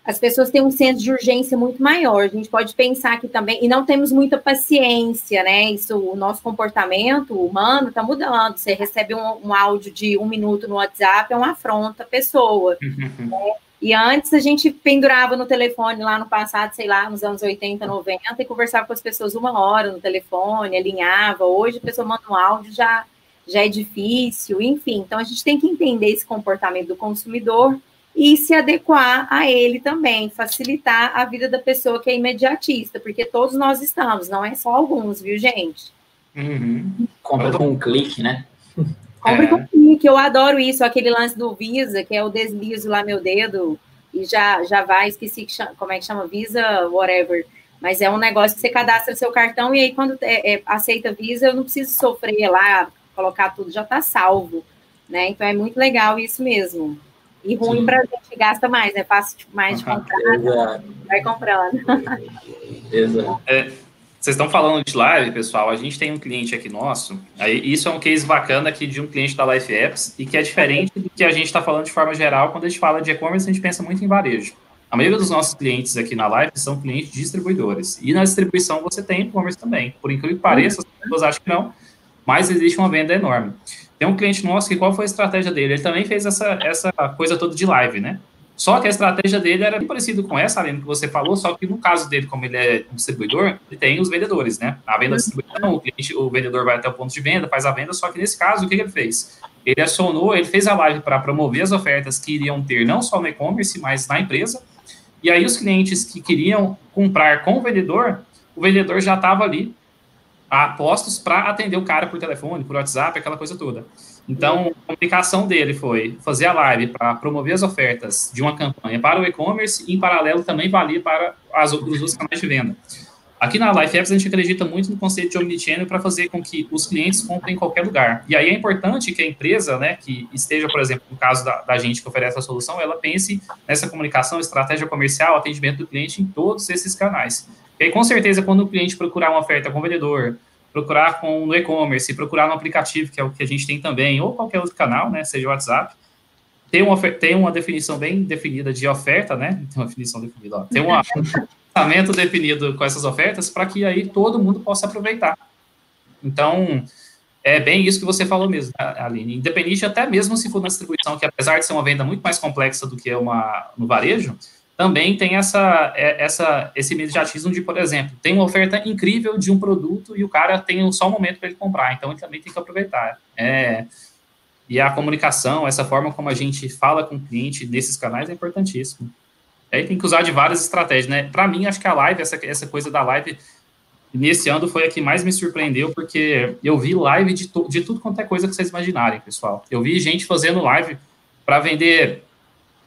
as pessoas têm um senso de urgência muito maior. A gente pode pensar que também, e não temos muita paciência, né? Isso, o nosso comportamento humano está mudando. Você recebe um, um, áudio de um minuto no WhatsApp, é uma afronta à pessoa. Né? E antes a gente pendurava no telefone lá no passado, sei lá, nos anos 80, 90, e conversava com as pessoas uma hora no telefone, alinhava. Hoje a pessoa manda um áudio, já, já é difícil, enfim. Então a gente tem que entender esse comportamento do consumidor e se adequar a ele também, facilitar a vida da pessoa que é imediatista, porque todos nós estamos, não é só alguns, viu, gente? Uhum. Compra com um clique, né? Compre é. com um clique, eu adoro isso, aquele lance do Visa, que é o deslizo lá meu dedo e já, já vai, esqueci como é que chama, Visa, whatever. Mas é um negócio que você cadastra seu cartão e aí quando é, é, aceita Visa, eu não preciso sofrer lá, colocar tudo, já está salvo, né? Então é muito legal isso mesmo. E ruim para a gente que gasta mais, né? Fácil tipo, mais de comprar, Exato. vai comprando. Exato. É, vocês estão falando de live, pessoal. A gente tem um cliente aqui nosso. Aí, isso é um case bacana aqui de um cliente da Life Apps e que é diferente do que a gente está falando de forma geral. Quando a gente fala de e-commerce, a gente pensa muito em varejo. A maioria dos nossos clientes aqui na live são clientes distribuidores. E na distribuição você tem e-commerce também. Por incrível que pareça, as pessoas acham que não. Mais existe uma venda enorme. Tem um cliente nosso que qual foi a estratégia dele? Ele também fez essa, essa coisa toda de live, né? Só que a estratégia dele era bem parecido com essa, Aline, que você falou, só que no caso dele, como ele é um distribuidor, ele tem os vendedores, né? A venda distribuição, o, cliente, o vendedor vai até o ponto de venda, faz a venda, só que nesse caso, o que ele fez? Ele acionou, ele fez a live para promover as ofertas que iriam ter não só no e-commerce, mas na empresa. E aí os clientes que queriam comprar com o vendedor, o vendedor já estava ali postos para atender o cara por telefone, por WhatsApp, aquela coisa toda. Então, a comunicação dele foi fazer a live para promover as ofertas de uma campanha para o e-commerce e, em paralelo, também valia para as, os outros canais de venda. Aqui na Life Apps, a gente acredita muito no conceito de omnichannel para fazer com que os clientes comprem em qualquer lugar. E aí é importante que a empresa, né, que esteja, por exemplo, no caso da, da gente que oferece a solução, ela pense nessa comunicação, estratégia comercial, atendimento do cliente em todos esses canais. E aí, com certeza, quando o cliente procurar uma oferta com o vendedor, procurar com no e-commerce, procurar no aplicativo, que é o que a gente tem também, ou qualquer outro canal, né, seja o WhatsApp, tem uma, tem uma definição bem definida de oferta, né? Tem uma definição definida, ó. Tem um orçamento definido com essas ofertas para que aí todo mundo possa aproveitar. Então, é bem isso que você falou mesmo, né, Aline. Independente até mesmo se for na distribuição, que apesar de ser uma venda muito mais complexa do que uma no varejo, também tem essa, é, essa, esse imediatismo de, por exemplo, tem uma oferta incrível de um produto e o cara tem só um momento para ele comprar, então ele também tem que aproveitar. É, e a comunicação, essa forma como a gente fala com o cliente nesses canais é importantíssimo. Aí tem que usar de várias estratégias, né? Para mim, acho que a live, essa, essa coisa da live, nesse ano foi a que mais me surpreendeu, porque eu vi live de, de tudo quanto é coisa que vocês imaginarem, pessoal. Eu vi gente fazendo live para vender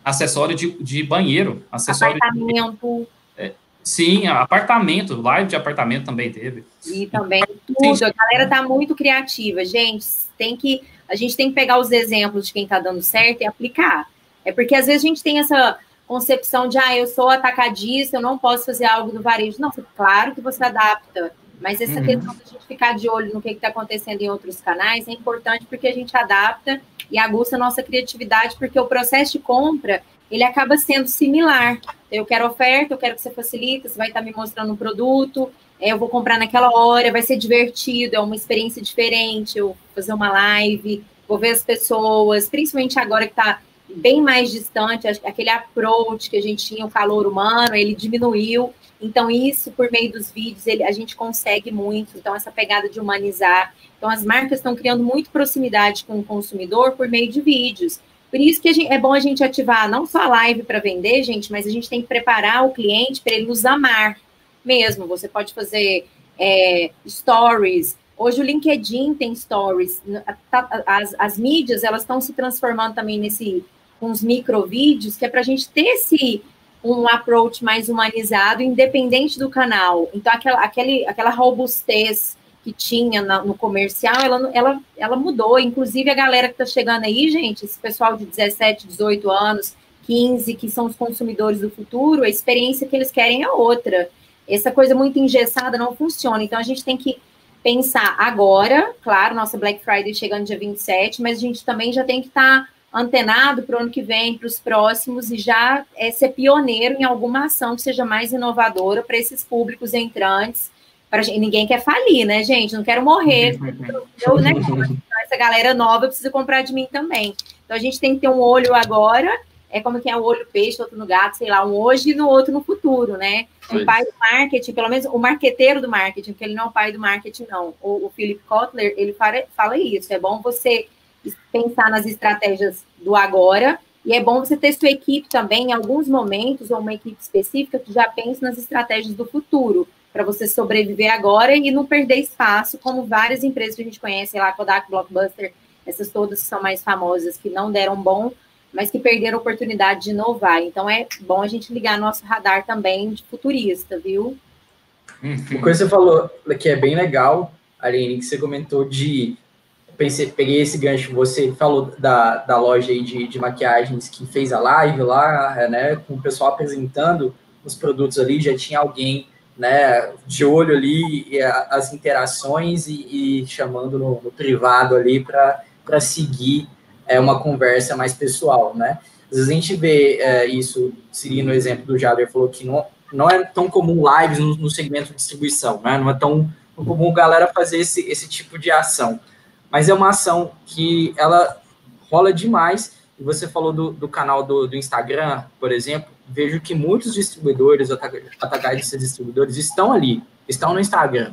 acessório de, de banheiro, acessório apartamento. De, é, sim, apartamento, live de apartamento também teve. E também tudo. Sim. A galera tá muito criativa, gente. Tem que a gente tem que pegar os exemplos de quem está dando certo e aplicar. É porque às vezes a gente tem essa concepção de, ah, eu sou atacadista, eu não posso fazer algo do varejo. Não, claro que você adapta, mas essa uhum. questão de a gente ficar de olho no que está acontecendo em outros canais é importante porque a gente adapta e aguça a nossa criatividade, porque o processo de compra ele acaba sendo similar. Eu quero oferta, eu quero que você facilite, você vai estar me mostrando um produto, é, eu vou comprar naquela hora, vai ser divertido, é uma experiência diferente, eu vou fazer uma live, vou ver as pessoas, principalmente agora que está bem mais distante, aquele approach que a gente tinha, o calor humano, ele diminuiu. Então, isso, por meio dos vídeos, ele, a gente consegue muito. Então, essa pegada de humanizar. Então, as marcas estão criando muito proximidade com o consumidor por meio de vídeos. Por isso que gente, é bom a gente ativar não só a live para vender, gente, mas a gente tem que preparar o cliente para ele nos amar mesmo. Você pode fazer é, stories. Hoje o LinkedIn tem stories. Tá, as, as mídias elas estão se transformando também nesse os microvídeos, que é para a gente ter esse um approach mais humanizado, independente do canal. Então, aquela, aquele, aquela robustez que tinha na, no comercial, ela, ela, ela mudou. Inclusive, a galera que está chegando aí, gente, esse pessoal de 17, 18 anos, 15, que são os consumidores do futuro, a experiência que eles querem é outra. Essa coisa muito engessada não funciona. Então, a gente tem que pensar agora, claro, nossa Black Friday chegando dia 27, mas a gente também já tem que estar. Tá antenado para o ano que vem, para os próximos, e já é, ser pioneiro em alguma ação que seja mais inovadora para esses públicos entrantes. Pra, ninguém quer falir, né, gente? Não quero morrer. Eu, né, essa galera nova precisa comprar de mim também. Então a gente tem que ter um olho agora, é como que é o olho peixe, outro no gato, sei lá, um hoje e no outro no futuro, né? O pai do marketing, pelo menos o marqueteiro do marketing, porque ele não é o pai do marketing, não. O, o Philip Kotler, ele fala, fala isso. É bom você pensar nas estratégias do agora. E é bom você ter sua equipe também, em alguns momentos, ou uma equipe específica, que já pense nas estratégias do futuro, para você sobreviver agora e não perder espaço, como várias empresas que a gente conhece, lá, Kodak, Blockbuster, essas todas que são mais famosas, que não deram bom, mas que perderam a oportunidade de inovar. Então é bom a gente ligar nosso radar também de futurista, viu? Uma coisa que você falou que é bem legal, Aline, que você comentou de pensei, peguei esse gancho, você falou da, da loja aí de, de maquiagens que fez a live lá, né, com o pessoal apresentando os produtos ali, já tinha alguém, né, de olho ali, as interações e, e chamando no, no, privado ali para seguir é, uma conversa mais pessoal, né. Às vezes a gente vê é, isso, seguindo o exemplo do Jader, falou que não, não é tão comum lives no, no segmento de distribuição, né, não é tão comum galera fazer esse, esse tipo de ação. Mas é uma ação que ela rola demais. E você falou do, do canal do, do Instagram, por exemplo, vejo que muitos distribuidores, atacados distribuidores, estão ali, estão no Instagram.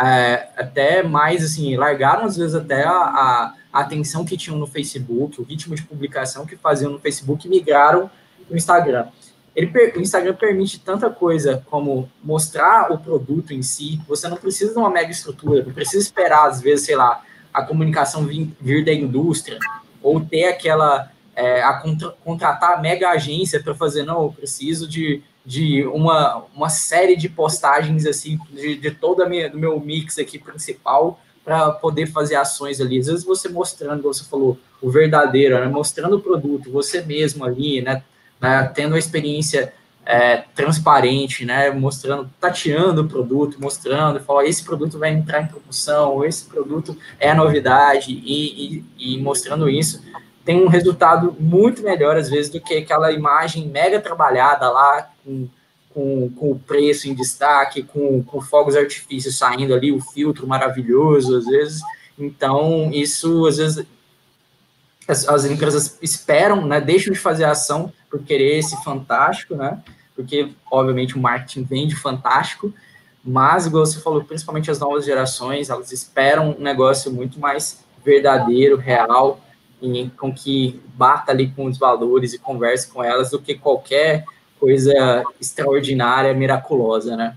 É, até mais, assim, largaram às vezes até a, a, atenção que tinham no Facebook, o ritmo de publicação que faziam no Facebook e migraram no Instagram. Ele, o Instagram permite tanta coisa como mostrar o produto em si, você não precisa de uma mega estrutura, não precisa esperar, às vezes, sei lá, a comunicação vir, vir da indústria, ou ter aquela é, a contra, contratar a mega agência para fazer, não, eu preciso de, de uma, uma série de postagens assim, de, de todo o meu mix aqui principal para poder fazer ações ali. Às vezes você mostrando, como você falou, o verdadeiro, né? mostrando o produto, você mesmo ali, né? né? Tendo a experiência é, transparente, né? Mostrando, tateando o produto, mostrando, fala, esse produto vai entrar em promoção, esse produto é a novidade, e, e, e mostrando isso tem um resultado muito melhor, às vezes, do que aquela imagem mega trabalhada lá, com, com, com o preço em destaque, com, com fogos artifícios saindo ali, o filtro maravilhoso, às vezes. Então, isso, às vezes, as, as empresas esperam, né, deixam de fazer ação por querer esse fantástico, né, porque, obviamente, o marketing vende fantástico, mas, igual você falou, principalmente as novas gerações, elas esperam um negócio muito mais verdadeiro, real, com que bata ali com os valores e converse com elas do que qualquer coisa extraordinária, miraculosa, né?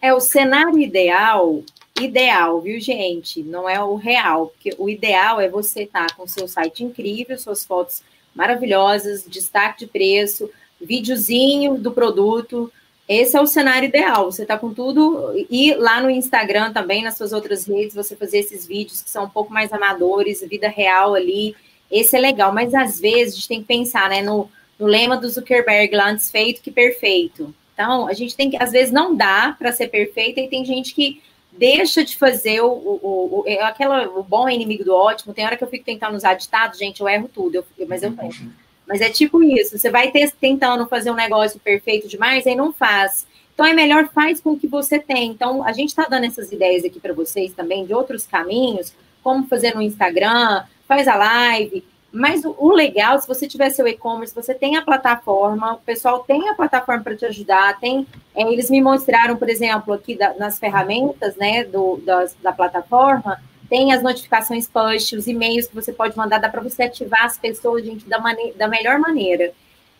É o cenário ideal, ideal, viu, gente? Não é o real, porque o ideal é você estar tá com seu site incrível, suas fotos maravilhosas, destaque de preço, videozinho do produto, esse é o cenário ideal. Você está com tudo. E lá no Instagram também, nas suas outras redes, você fazer esses vídeos que são um pouco mais amadores, vida real ali. Esse é legal. Mas às vezes a gente tem que pensar né, no, no lema do Zuckerberg lá, antes feito que perfeito. Então, a gente tem que, às vezes, não dá para ser perfeita, e tem gente que deixa de fazer o, o, o, é aquela, o bom é inimigo do ótimo. Tem hora que eu fico tentando usar ditado, gente, eu erro tudo, eu, mas eu tenho. Mas é tipo isso, você vai tentando fazer um negócio perfeito demais, aí não faz. Então é melhor faz com o que você tem. Então a gente está dando essas ideias aqui para vocês também de outros caminhos, como fazer no Instagram, faz a live. Mas o, o legal, se você tiver seu e-commerce, você tem a plataforma, o pessoal tem a plataforma para te ajudar. Tem, é, eles me mostraram, por exemplo, aqui da, nas ferramentas, né, do, das, da plataforma, tem as notificações push, os e-mails que você pode mandar, dá para você ativar as pessoas, gente, da, da melhor maneira.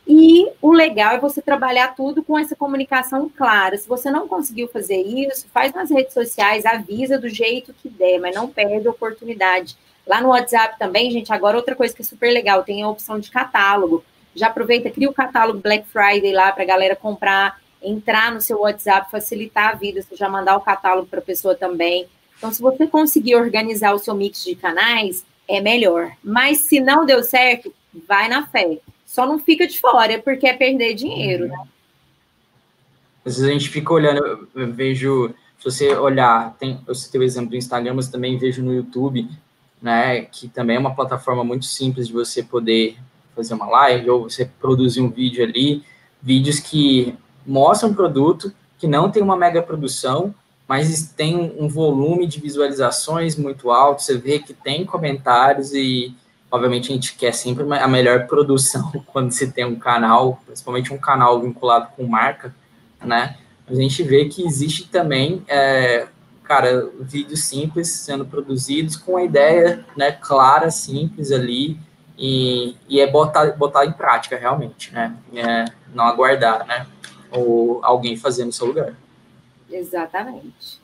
E o legal é você trabalhar tudo com essa comunicação clara. Se você não conseguiu fazer isso, faz nas redes sociais, avisa do jeito que der, mas não perde a oportunidade. Lá no WhatsApp também, gente, agora outra coisa que é super legal, tem a opção de catálogo. Já aproveita, cria o catálogo Black Friday lá para a galera comprar, entrar no seu WhatsApp, facilitar a vida, você já mandar o catálogo para a pessoa também. Então, se você conseguir organizar o seu mix de canais, é melhor. Mas se não deu certo, vai na fé. Só não fica de fora, porque é perder dinheiro, né? Às vezes a gente fica olhando, eu vejo, se você olhar, tem, eu citei o exemplo do Instagram, mas também vejo no YouTube, né, que também é uma plataforma muito simples de você poder fazer uma live ou você produzir um vídeo ali, vídeos que mostram um produto, que não tem uma mega produção, mas tem um volume de visualizações muito alto, você vê que tem comentários e, obviamente, a gente quer sempre a melhor produção quando se tem um canal, principalmente um canal vinculado com marca, né? A gente vê que existe também, é, cara, vídeos simples sendo produzidos com a ideia né, clara, simples ali, e, e é botar, botar em prática realmente, né? É não aguardar, né? Ou alguém fazer no seu lugar. Exatamente.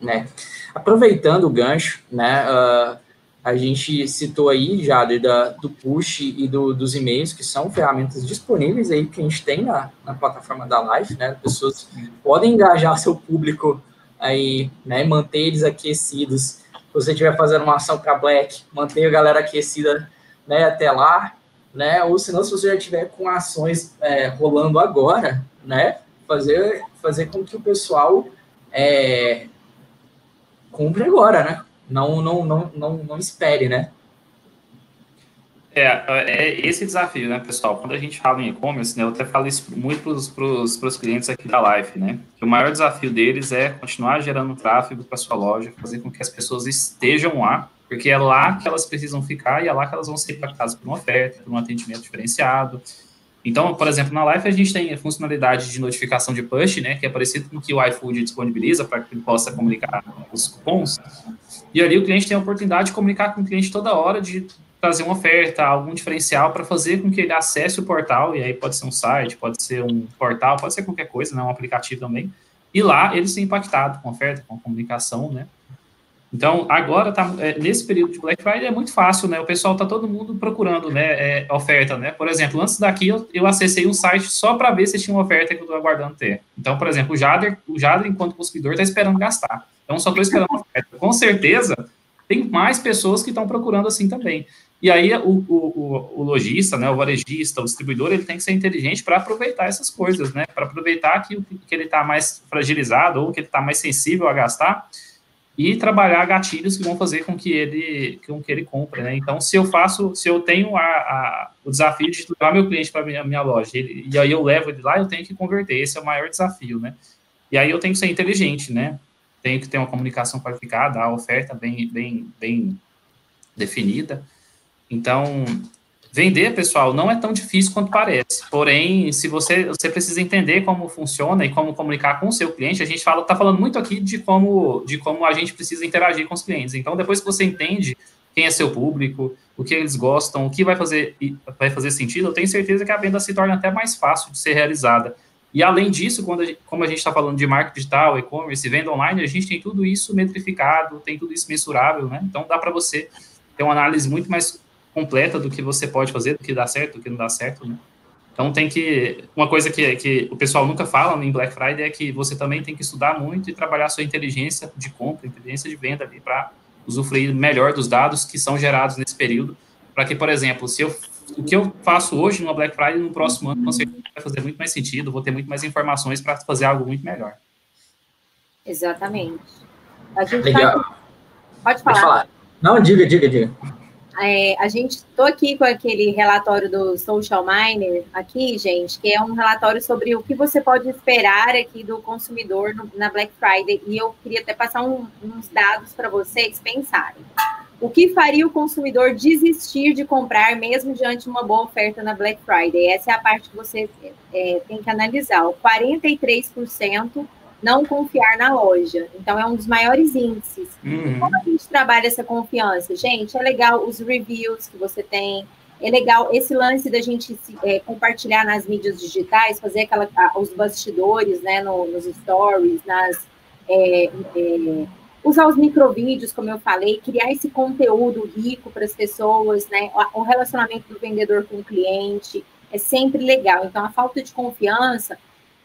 Né? Aproveitando o gancho, né, uh, a gente citou aí já da, do push e do, dos e-mails, que são ferramentas disponíveis aí que a gente tem na, na plataforma da Live, né? Pessoas podem engajar seu público aí, né? Manter eles aquecidos. Se você estiver fazendo uma ação para Black, manter a galera aquecida né, até lá, né? Ou se não, se você já tiver com ações é, rolando agora, né? Fazer, fazer com que o pessoal é, compre agora, né? Não, não, não, não, não espere, né? É, é esse desafio, né, pessoal? Quando a gente fala em e-commerce, né, eu até falo isso muito para os clientes aqui da Life, né? Que o maior desafio deles é continuar gerando tráfego para sua loja, fazer com que as pessoas estejam lá, porque é lá que elas precisam ficar e é lá que elas vão ser impactadas por uma oferta, por um atendimento diferenciado. Então, por exemplo, na Life a gente tem a funcionalidade de notificação de push, né, que é parecido com o que o iFood disponibiliza para que ele possa comunicar os cupons. E ali o cliente tem a oportunidade de comunicar com o cliente toda hora, de trazer uma oferta, algum diferencial para fazer com que ele acesse o portal, e aí pode ser um site, pode ser um portal, pode ser qualquer coisa, né, um aplicativo também, e lá ele ser impactado com oferta, com comunicação, né. Então, agora, tá, é, nesse período de Black Friday, é muito fácil, né? O pessoal tá todo mundo procurando, né, é, oferta, né? Por exemplo, antes daqui, eu, eu acessei um site só para ver se tinha uma oferta que eu estou aguardando ter. Então, por exemplo, o Jader, o Jader enquanto consumidor, está esperando gastar. Então, só estou esperando uma oferta. Com certeza, tem mais pessoas que estão procurando assim também. E aí o, o, o, lojista, né, o varejista, o distribuidor, ele tem que ser inteligente para aproveitar essas coisas, né? Para aproveitar que, que ele está mais fragilizado ou que ele está mais sensível a gastar e trabalhar gatilhos que vão fazer com que ele com que ele compre, né? Então, se eu faço, se eu tenho a, a o desafio de levar meu cliente para minha, minha loja, ele, e aí eu levo ele lá, eu tenho que converter. Esse é o maior desafio, né? E aí eu tenho que ser inteligente, né? Tenho que ter uma comunicação qualificada, a oferta bem bem bem definida. Então, vender, pessoal, não é tão difícil quanto parece. Porém, se você, você precisa entender como funciona e como comunicar com o seu cliente, a gente fala, está falando muito aqui de como, de como a gente precisa interagir com os clientes. Então, depois que você entende quem é seu público, o que eles gostam, o que vai fazer, vai fazer sentido, eu tenho certeza que a venda se torna até mais fácil de ser realizada. E além disso, quando a gente, como a gente está falando de marketing digital, e-commerce, venda online, a gente tem tudo isso metrificado, tem tudo isso mensurável, né? Então dá para você ter uma análise muito mais completa do que você pode fazer, do que dá certo, do que não dá certo, né? Então tem que. Uma coisa que, que o pessoal nunca fala em Black Friday é que você também tem que estudar muito e trabalhar sua inteligência de compra, inteligência de venda ali para usufruir melhor dos dados que são gerados nesse período. Para que, por exemplo, se eu, o que eu faço hoje numa Black Friday, no próximo ano, com certeza vai fazer muito mais sentido, vou ter muito mais informações para fazer algo muito melhor. Exatamente. A gente Legal. Tá... Pode falar. Pode falar. Não, diga, diga, diga. É, a gente estou aqui com aquele relatório do Social Miner aqui, gente, que é um relatório sobre o que você pode esperar aqui do consumidor no, na Black Friday. E eu queria até passar um, uns dados para vocês pensarem. O que faria o consumidor desistir de comprar mesmo diante de uma boa oferta na Black Friday? Essa é a parte que você é, tem que analisar. O 43% não confiar na loja. Então, é um dos maiores índices. Uhum. Como a gente trabalha essa confiança? Gente, é legal os reviews que você tem, é legal esse lance da gente é, compartilhar nas mídias digitais, fazer aquela, os bastidores, né, no, nos stories, nas... É, é, usar os microvídeos, como eu falei, criar esse conteúdo rico para as pessoas, né? O relacionamento do vendedor com o cliente é sempre legal. Então, a falta de confiança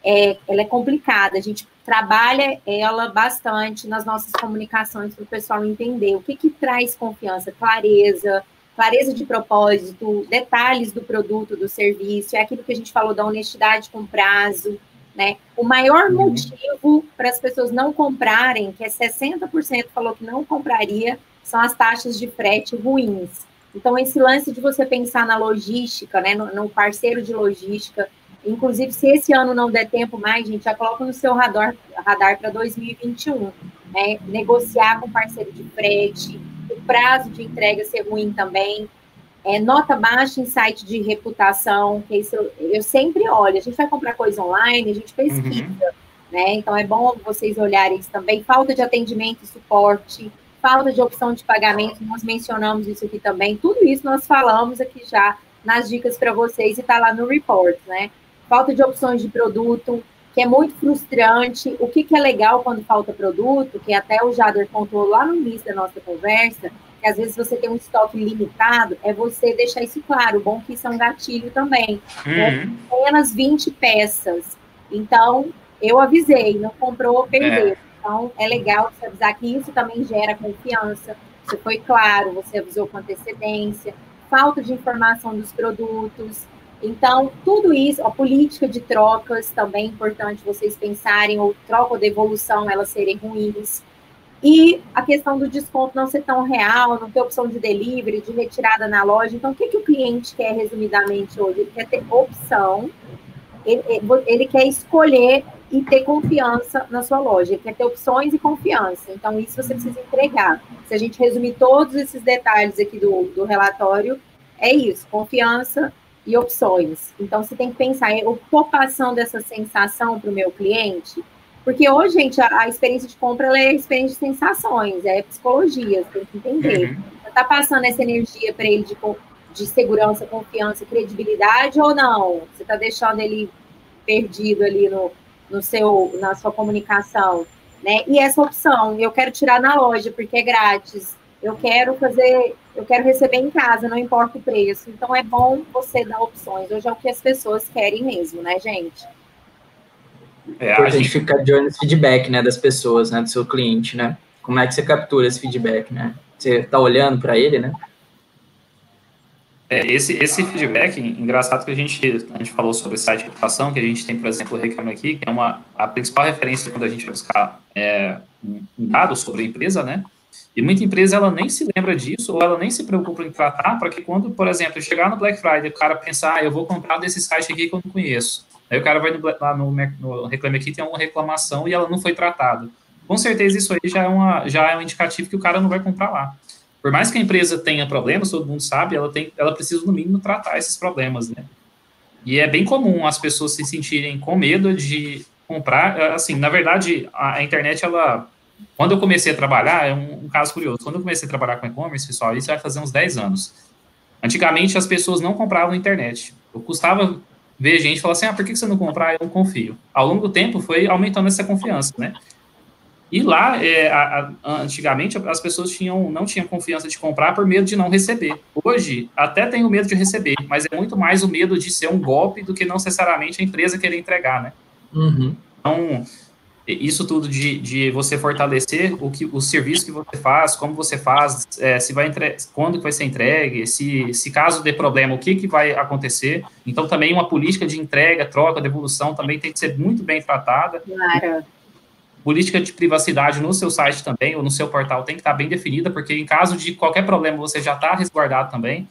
é, ela é complicada. A gente trabalha ela bastante nas nossas comunicações para o pessoal entender o que, que traz confiança, clareza, clareza de propósito, detalhes do produto, do serviço, é aquilo que a gente falou da honestidade com prazo, né? O maior uhum. motivo para as pessoas não comprarem, que é 60% falou que não compraria, são as taxas de frete ruins. Então, esse lance de você pensar na logística, né, no, no parceiro de logística, Inclusive, se esse ano não der tempo mais, gente, já coloca no seu radar, radar para 2021. Né? Negociar com parceiro de frete, o prazo de entrega ser ruim também. É, nota baixa em site de reputação, que isso eu, eu, sempre olho. A gente vai comprar coisa online, a gente pesquisa, uhum. né? Então é bom vocês olharem isso também. Falta de atendimento e suporte, falta de opção de pagamento, nós mencionamos isso aqui também. Tudo isso nós falamos aqui já nas dicas para vocês e está lá no report, né? Falta de opções de produto, que é muito frustrante. O que, que é legal quando falta produto, que até o Jader contou lá no início da nossa conversa, que às vezes você tem um estoque limitado, é você deixar isso claro. Bom que isso é um gatilho também. Uhum. É apenas 20 peças. Então, eu avisei, não comprou, perdeu. É. Então, é legal você avisar que isso também gera confiança. Você foi claro, você avisou com antecedência. Falta de informação dos produtos. Então, tudo isso, a política de trocas também é importante vocês pensarem, ou troca ou devolução, elas serem ruins. E a questão do desconto não ser tão real, não ter opção de delivery, de retirada na loja. Então, o que, que o cliente quer, resumidamente, hoje? Ele quer ter opção, ele, ele quer escolher e ter confiança na sua loja. Ele quer ter opções e confiança. Então, isso você precisa entregar. Se a gente resumir todos esses detalhes aqui do, do relatório, é isso: confiança e opções. Então, você tem que pensar, eu estou passando essa sensação para o meu cliente? Porque hoje, gente, a, a experiência de compra é a experiência de sensações, é psicologia, você tem que entender. Uhum. Você está passando essa energia para ele de, de segurança, confiança, credibilidade ou não? Você está deixando ele perdido ali no, no seu, na sua comunicação, né? E essa opção, eu quero tirar na loja porque é grátis. Eu quero fazer, eu quero receber em casa, não importa o preço. Então é bom você dar opções. Hoje é o que as pessoas querem mesmo, né, gente? É, a gente fica de olho no feedback, né, das pessoas, né, do seu cliente, né? Como é que você captura esse feedback, né? Você está olhando para ele, né? É, esse, esse feedback, engraçado que a gente, a gente falou sobre site de reputação, que a gente tem, por exemplo, o Reclame Aqui, que é uma, a principal referência quando a gente vai buscar é, um dado sobre a empresa, né? E muita empresa, ela nem se lembra disso, ou ela nem se preocupa em tratar, para que quando, por exemplo, chegar no Black Friday, o cara pensar, ah, eu vou comprar desse site aqui que eu não conheço. Aí o cara vai no, lá no, no Reclame Aqui, tem uma reclamação e ela não foi tratada. Com certeza isso aí já é, uma, já é um indicativo que o cara não vai comprar lá. Por mais que a empresa tenha problemas, todo mundo sabe, ela, tem, ela precisa, no mínimo, tratar esses problemas, né? E é bem comum as pessoas se sentirem com medo de comprar. Assim, na verdade, a, a internet, ela. Quando eu comecei a trabalhar, é um, um caso curioso. Quando eu comecei a trabalhar com e-commerce, pessoal, isso vai fazer uns 10 anos. Antigamente, as pessoas não compravam na internet. Eu custava ver gente falar assim: ah, por que você não comprar? Eu não confio. Ao longo do tempo, foi aumentando essa confiança, né? E lá, é, a, a, antigamente, as pessoas tinham, não tinham confiança de comprar por medo de não receber. Hoje, até tem o medo de receber, mas é muito mais o medo de ser um golpe do que não necessariamente a empresa querer entregar, né? Uhum. Então, isso tudo de, de você fortalecer o, que, o serviço que você faz, como você faz, é, se vai entre, quando que vai ser entregue, se, se caso dê problema, o que, que vai acontecer. Então, também uma política de entrega, troca, devolução também tem que ser muito bem tratada. Claro política de privacidade no seu site também, ou no seu portal, tem que estar bem definida, porque em caso de qualquer problema, você já está resguardado também.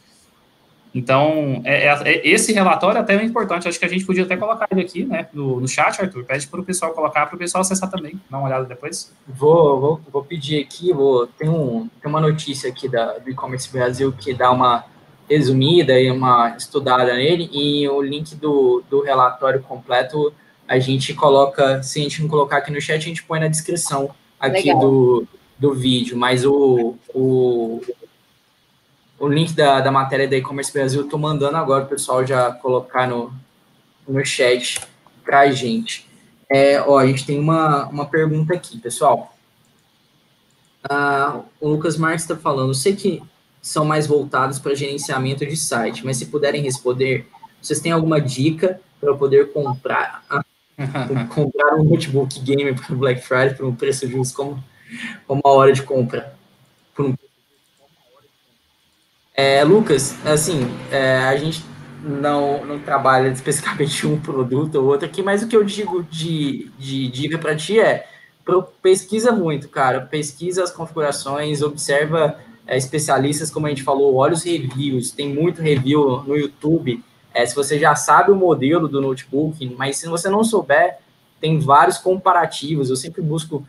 Então, é, é, é, esse relatório até é importante, acho que a gente podia até colocar ele aqui, né, no, no chat, Arthur, pede para o pessoal colocar, para o pessoal acessar também, dar uma olhada depois. Vou, vou, vou pedir aqui, vou, tem, um, tem uma notícia aqui da, do e-commerce Brasil que dá uma resumida e uma estudada nele, e o link do, do relatório completo a gente coloca, se a gente não colocar aqui no chat, a gente põe na descrição aqui do, do vídeo, mas o, o, o link da, da matéria da e-commerce Brasil eu tô mandando agora o pessoal já colocar no, no chat para a gente. É, ó, a gente tem uma, uma pergunta aqui, pessoal. Ah, o Lucas Marques está falando, sei que são mais voltados para gerenciamento de site, mas se puderem responder, vocês têm alguma dica para eu poder comprar comprar um notebook gamer para Black Friday por um preço justo como, como uma hora de compra. Por um... é, Lucas, assim, é, a gente não, não trabalha especificamente um produto ou outro aqui, mas o que eu digo de, de dica para ti é pesquisa muito, cara. Pesquisa as configurações, observa é, especialistas, como a gente falou, olha os reviews, tem muito review no YouTube é, se você já sabe o modelo do notebook, mas se você não souber, tem vários comparativos. Eu sempre busco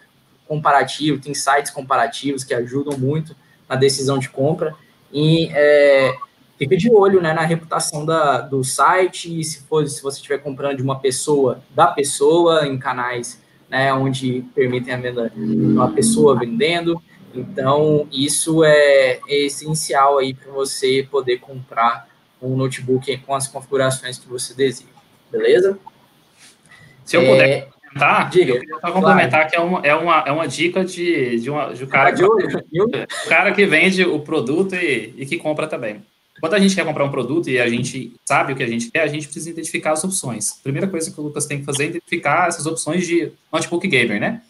comparativo, tem sites comparativos que ajudam muito na decisão de compra. E é, fica de olho né, na reputação da, do site, e se, for, se você estiver comprando de uma pessoa, da pessoa, em canais né, onde permitem a venda de uma pessoa vendendo. Então, isso é, é essencial aí para você poder comprar um notebook com as configurações que você deseja, beleza? Se eu puder complementar, diga, eu queria só complementar claro. que é uma, é, uma, é uma dica de, de, uma, de um cara, que, o cara que vende o produto e, e que compra também. Quando a gente quer comprar um produto e a gente sabe o que a gente quer, a gente precisa identificar as opções. A primeira coisa que o Lucas tem que fazer é identificar essas opções de notebook gamer, né?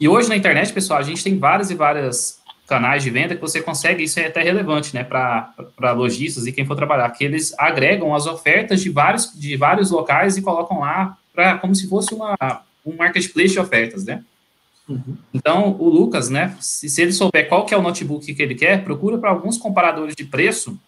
E hoje na internet, pessoal, a gente tem várias e várias canais de venda que você consegue, isso é até relevante, né, para lojistas e quem for trabalhar, que eles agregam as ofertas de vários, de vários locais e colocam lá para como se fosse uma, um marketplace de ofertas, né? Uhum. Então, o Lucas, né, se, se, ele souber qual que é o notebook que ele quer, procura para alguns comparadores de preço,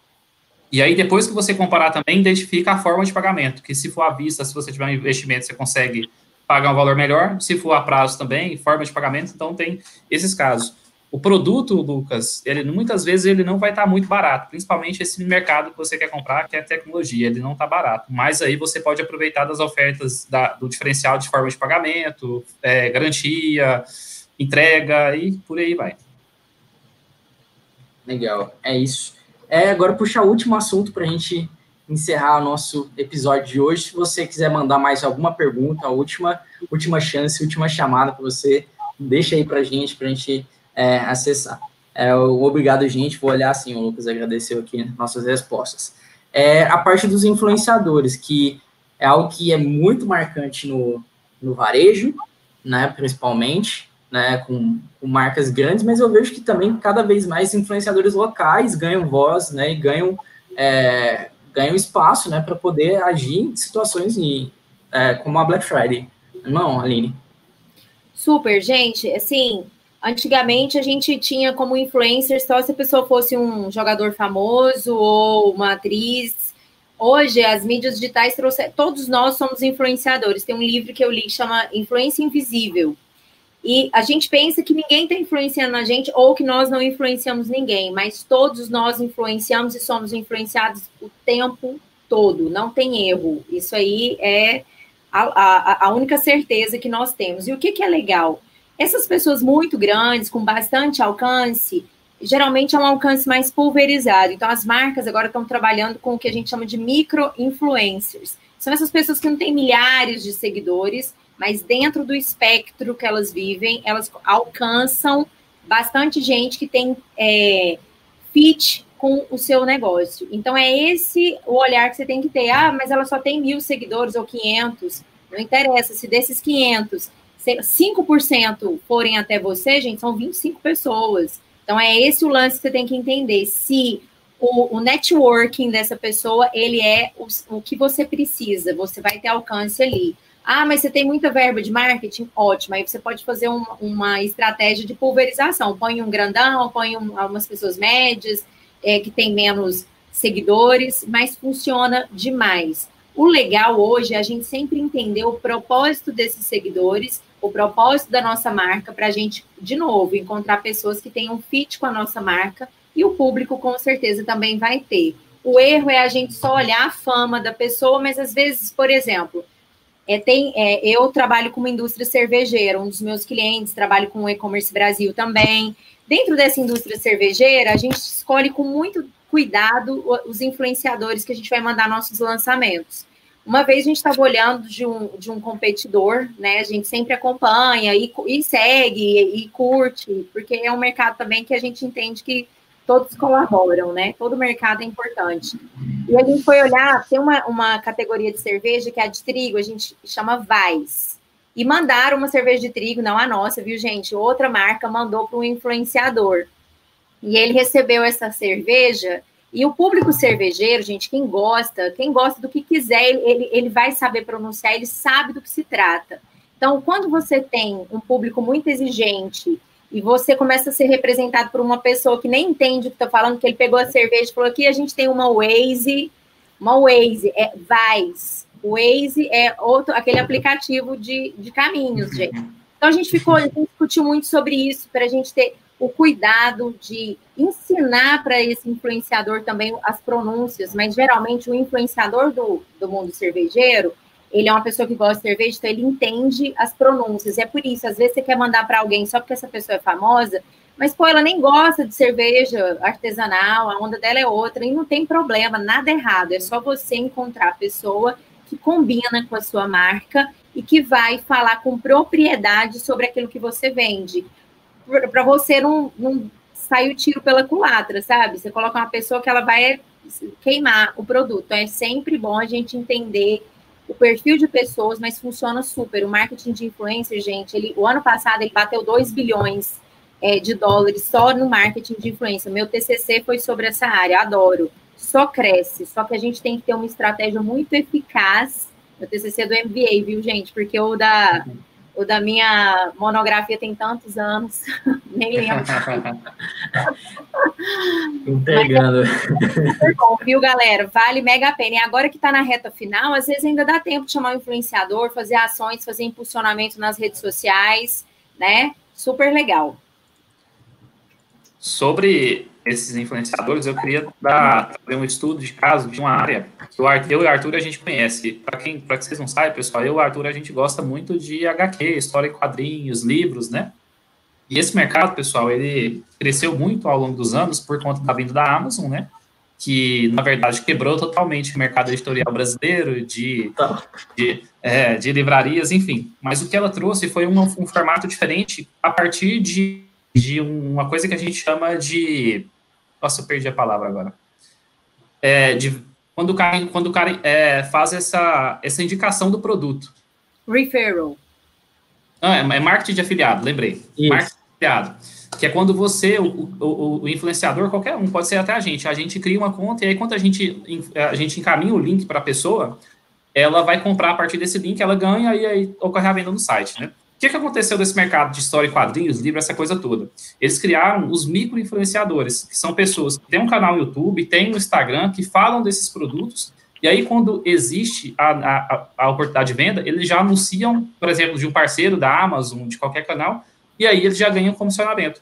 e aí depois que você comparar também, identifica a forma de pagamento, que se for à vista, se você tiver um investimento, você consegue pagar um valor melhor, se for a prazo também, forma de pagamento, então tem esses casos. O produto, Lucas, ele muitas vezes ele não vai estar tá muito barato, principalmente esse mercado que você quer comprar, que é tecnologia, ele não está barato. Mas aí você pode aproveitar das ofertas da, do diferencial de forma de pagamento, é, garantia, entrega e por aí vai. Legal, é isso. É, agora puxar o último assunto para a gente encerrar o nosso episódio de hoje. Se você quiser mandar mais alguma pergunta, a última, última chance, última chamada para você, deixa aí para a gente, para a gente é, acessar. É, obrigado, gente. Vou olhar assim, o Lucas agradeceu aqui nossas respostas. É, a parte dos influenciadores, que é algo que é muito marcante no, no varejo, né, principalmente, né, com, com, marcas grandes, mas eu vejo que também cada vez mais influenciadores locais ganham voz, né, e ganham, é, ganham espaço, né, para poder agir em situações é, como a Black Friday. Não, Aline? Super, gente, assim, Antigamente a gente tinha como influencer só se a pessoa fosse um jogador famoso ou uma atriz. Hoje as mídias digitais trouxeram. Todos nós somos influenciadores. Tem um livro que eu li que chama Influência Invisível. E a gente pensa que ninguém está influenciando a gente ou que nós não influenciamos ninguém, mas todos nós influenciamos e somos influenciados o tempo todo. Não tem erro. Isso aí é a, a, a única certeza que nós temos. E o que, que é legal? Essas pessoas muito grandes, com bastante alcance, geralmente é um alcance mais pulverizado. Então, as marcas agora estão trabalhando com o que a gente chama de micro-influencers. São essas pessoas que não têm milhares de seguidores, mas dentro do espectro que elas vivem, elas alcançam bastante gente que tem é, fit com o seu negócio. Então, é esse o olhar que você tem que ter. Ah, mas ela só tem mil seguidores ou 500. Não interessa, se desses 500 5% forem até você, gente, são 25 pessoas. Então, é esse o lance que você tem que entender. Se o, o networking dessa pessoa, ele é o, o que você precisa, você vai ter alcance ali. Ah, mas você tem muita verba de marketing? Ótimo. Aí você pode fazer uma, uma estratégia de pulverização. Põe um grandão, põe um, algumas pessoas médias, é, que tem menos seguidores, mas funciona demais. O legal hoje é a gente sempre entender o propósito desses seguidores o propósito da nossa marca para a gente, de novo, encontrar pessoas que tenham fit com a nossa marca e o público com certeza também vai ter. O erro é a gente só olhar a fama da pessoa, mas às vezes, por exemplo, é, tem, é, eu trabalho com uma indústria cervejeira, um dos meus clientes trabalha com o e-commerce Brasil também. Dentro dessa indústria cervejeira, a gente escolhe com muito cuidado os influenciadores que a gente vai mandar nossos lançamentos. Uma vez a gente estava olhando de um, de um competidor, né? A gente sempre acompanha e, e segue e, e, curte, porque é um mercado também que a gente entende que todos colaboram, né? Todo mercado é importante. E a gente foi olhar, tem uma, uma categoria de cerveja que é a de trigo, a gente chama Vais. E mandaram uma cerveja de trigo, não a nossa, viu, gente? Outra marca mandou para um influenciador. E ele recebeu essa cerveja e o público cervejeiro, gente, quem gosta, quem gosta do que quiser, ele, ele vai saber pronunciar, ele sabe do que se trata. Então, quando você tem um público muito exigente e você começa a ser representado por uma pessoa que nem entende o que está falando, que ele pegou a cerveja e falou aqui a gente tem uma Waze, uma Waze, é Vais. Waze é outro, aquele aplicativo de, de caminhos, gente. Então a gente ficou, a gente discutiu muito sobre isso, para a gente ter o cuidado de ensinar para esse influenciador também as pronúncias, mas geralmente o influenciador do, do mundo cervejeiro, ele é uma pessoa que gosta de cerveja, então ele entende as pronúncias. E é por isso, às vezes você quer mandar para alguém só porque essa pessoa é famosa, mas pô, ela nem gosta de cerveja artesanal, a onda dela é outra, e não tem problema, nada errado. É só você encontrar a pessoa que combina com a sua marca e que vai falar com propriedade sobre aquilo que você vende para você não, não sair o tiro pela culatra, sabe? Você coloca uma pessoa que ela vai queimar o produto. Então, é sempre bom a gente entender o perfil de pessoas, mas funciona super. O marketing de influencer, gente, ele, o ano passado ele bateu 2 bilhões é, de dólares só no marketing de influência. Meu TCC foi sobre essa área, adoro. Só cresce, só que a gente tem que ter uma estratégia muito eficaz. Meu TCC é do MBA, viu, gente? Porque o da o da minha monografia tem tantos anos, nem lembro. Entregando. É bom, viu, galera? Vale mega a pena. E agora que está na reta final, às vezes ainda dá tempo de chamar um influenciador, fazer ações, fazer impulsionamento nas redes sociais, né? Super legal. Sobre esses influenciadores, eu queria dar um estudo de caso de uma área que o Arthur, eu e o Arthur a gente conhece. Para quem, para que vocês não saibam, pessoal, eu e o Arthur a gente gosta muito de HQ, história em quadrinhos, livros, né? E esse mercado, pessoal, ele cresceu muito ao longo dos anos por conta da vinda da Amazon, né? Que, na verdade, quebrou totalmente o mercado editorial brasileiro, de, tá. de, é, de livrarias, enfim. Mas o que ela trouxe foi um, um formato diferente a partir de, de uma coisa que a gente chama de nossa, eu perdi a palavra agora. É, de, quando o cara, quando o cara é, faz essa, essa indicação do produto. Referral. Ah, é, é marketing de afiliado, lembrei. Isso. Marketing de afiliado. Que é quando você, o, o, o, influenciador, qualquer um, pode ser até a gente, a gente cria uma conta e aí quando a gente, a gente encaminha o link para a pessoa, ela vai comprar a partir desse link, ela ganha e aí ocorre a venda no site, né? O que, que aconteceu nesse mercado de história e quadrinhos, livro, essa coisa toda? Eles criaram os micro-influenciadores, que são pessoas que têm um canal no YouTube, têm um Instagram, que falam desses produtos, e aí quando existe a, a, a oportunidade de venda, eles já anunciam, por exemplo, de um parceiro da Amazon, de qualquer canal, e aí eles já ganham comissionamento.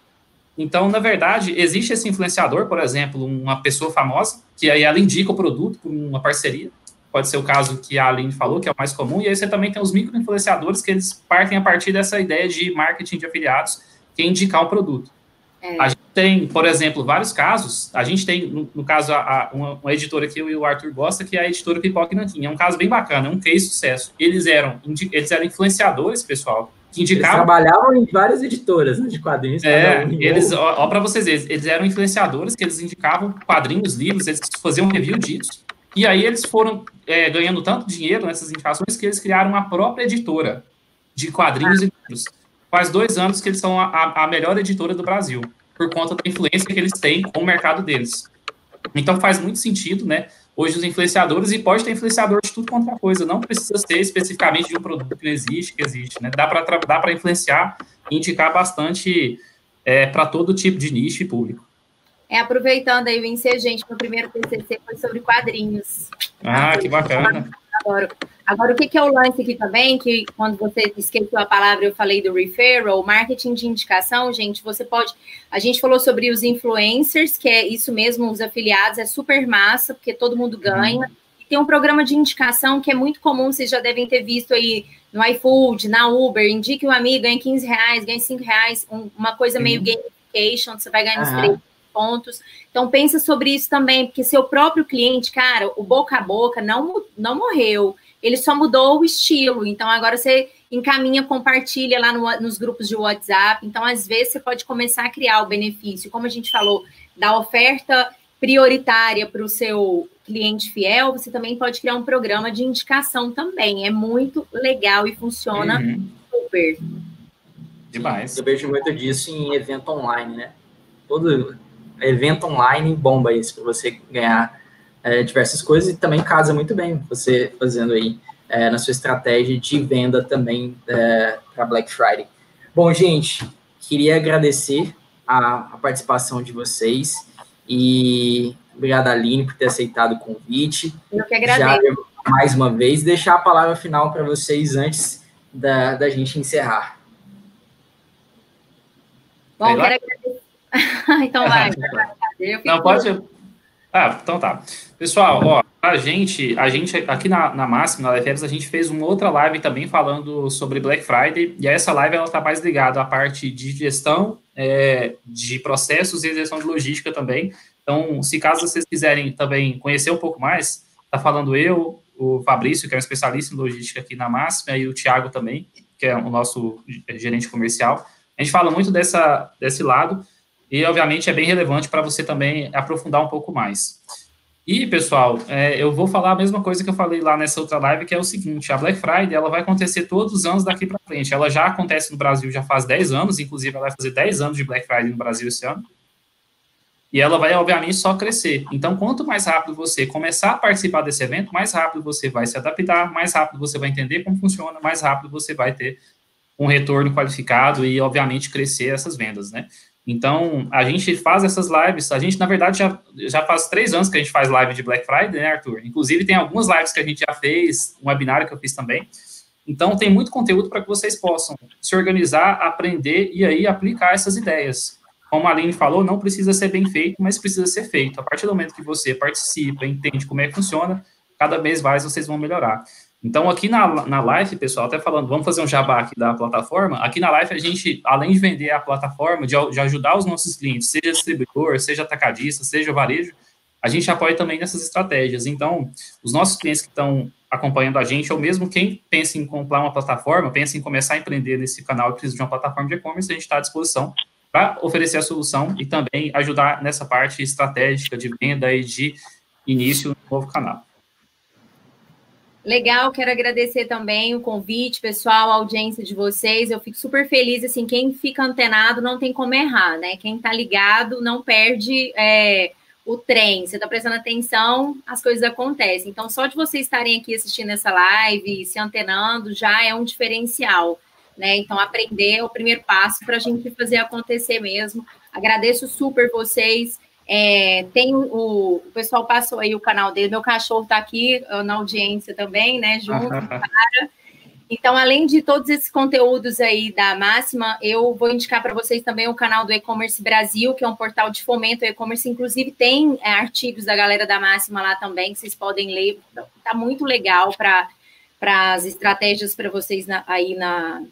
Então, na verdade, existe esse influenciador, por exemplo, uma pessoa famosa, que aí ela indica o produto por uma parceria, pode ser o caso que a Aline falou, que é o mais comum, e aí você também tem os micro-influenciadores, que eles partem a partir dessa ideia de marketing de afiliados, que é indicar um produto. É. A gente tem, por exemplo, vários casos, a gente tem, no, no caso, a, a, uma, uma, editora que eu e o Arthur gosta, que é a editora Pipoca e Nanquim, é um caso bem bacana, é um case sucesso. Eles eram, eles eram influenciadores, pessoal, que indicavam... Eles trabalhavam em várias editoras né, de quadrinhos. É, um eles, ó, ó para vocês verem, eles eram influenciadores, que eles indicavam quadrinhos, livros, eles faziam review disso, e aí eles foram é, ganhando tanto dinheiro nessas indicações que eles criaram uma própria editora de quadrinhos e livros. Faz dois anos que eles são a, a, melhor editora do Brasil, por conta da influência que eles têm com o mercado deles. Então faz muito sentido, né? Hoje os influenciadores, e pode ter influenciador de tudo quanto é coisa, não precisa ser especificamente de um produto que não existe, que existe, né? Dá para influenciar e indicar bastante é, para todo tipo de nicho e público. É, aproveitando aí, vencer gente, meu primeiro TCC foi sobre quadrinhos. Ah, que bacana. Agora, agora, o que, que é o lance aqui também, que quando você esqueceu a palavra, eu falei do referral, marketing de indicação, gente, você pode... A gente falou sobre os influencers, que é isso mesmo, os afiliados, é super massa, porque todo mundo ganha. E tem um programa de indicação que é muito comum, vocês já devem ter visto aí no iFood, na Uber, indique um amigo, ganha 15 reais, ganha 5 reais, um, uma coisa meio uhum. gamification, você vai ganhar uhum pontos. Então, pensa sobre isso também, porque seu próprio cliente, cara, o boca a boca não, não morreu, ele só mudou o estilo. Então, agora você encaminha, compartilha lá no, nos grupos de WhatsApp. Então, às vezes, você pode começar a criar o benefício, como a gente falou, da oferta prioritária para o seu cliente fiel, você também pode criar um programa de indicação também. É muito legal e funciona uhum. super. Demais. Eu vejo muito disso em evento online, né? Todo, evento online bomba isso, para você ganhar é, diversas coisas e também casa muito bem você fazendo aí é, na sua estratégia de venda também é, para Black Friday. Bom, gente, queria agradecer a, a, participação de vocês e obrigado, Aline, por ter aceitado o convite. Eu que agradeço. Já, mais uma vez, deixar a palavra final para vocês antes da, da gente encerrar. Bom, quero agradecer então vai. Não, pode. Ah, então tá. Pessoal, ó, a gente, a gente aqui na, na Máxima, na Lefebvre, a gente fez uma outra live também falando sobre Black Friday, e essa live ela tá mais ligada à parte de gestão é, de processos e gestão de logística também. Então, se caso vocês quiserem também conhecer um pouco mais, tá falando eu, o Fabrício, que é um especialista em logística aqui na Máxima, e o Thiago também, que é o nosso gerente comercial. A gente fala muito dessa, desse lado, e, obviamente, é bem relevante para você também aprofundar um pouco mais. E, pessoal, é, eu vou falar a mesma coisa que eu falei lá nessa outra live, que é o seguinte, a Black Friday, ela vai acontecer todos os anos daqui para frente. Ela já acontece no Brasil já faz 10 anos, inclusive ela vai fazer 10 anos de Black Friday no Brasil esse ano. E ela vai, obviamente, só crescer. Então, quanto mais rápido você começar a participar desse evento, mais rápido você vai se adaptar, mais rápido você vai entender como funciona, mais rápido você vai ter um retorno qualificado e, obviamente, crescer essas vendas, né? Então, a gente faz essas lives, a gente, na verdade, já, já faz três anos que a gente faz live de Black Friday, né, Arthur? Inclusive, tem algumas lives que a gente já fez, um webinar que eu fiz também. Então, tem muito conteúdo para que vocês possam se organizar, aprender e aí aplicar essas ideias. Como a Aline falou, não precisa ser bem feito, mas precisa ser feito. A partir do momento que você participa, entende como é que funciona, cada vez mais vocês vão melhorar. Então, aqui na, na live, pessoal, até falando, vamos fazer um jabá aqui da plataforma. Aqui na live, a gente, além de vender a plataforma, de, de ajudar os nossos clientes, seja distribuidor, seja atacadista, seja varejo, a gente apoia também nessas estratégias. Então, os nossos clientes que estão acompanhando a gente, ou mesmo quem pensa em comprar uma plataforma, pensa em começar a empreender nesse canal e precisa de uma plataforma de e-commerce, a gente está à disposição para oferecer a solução e também ajudar nessa parte estratégica de venda e de início do novo canal. Legal, quero agradecer também o convite, pessoal, a audiência de vocês. Eu fico super feliz, assim, quem fica antenado não tem como errar, né? Quem tá ligado não perde é, o trem. Você tá prestando atenção, as coisas acontecem. Então, só de vocês estarem aqui assistindo essa live, se antenando, já é um diferencial, né? Então, aprender é o primeiro passo para a gente fazer acontecer mesmo. Agradeço super vocês. É, tem o, o pessoal passou aí o canal dele, meu cachorro está aqui na audiência também, né? Junto, Então, além de todos esses conteúdos aí da Máxima, eu vou indicar para vocês também o canal do E-Commerce Brasil, que é um portal de fomento ao e-commerce. Inclusive, tem é, artigos da galera da Máxima lá também, que vocês podem ler. Tá muito legal para as estratégias para vocês na, aí na,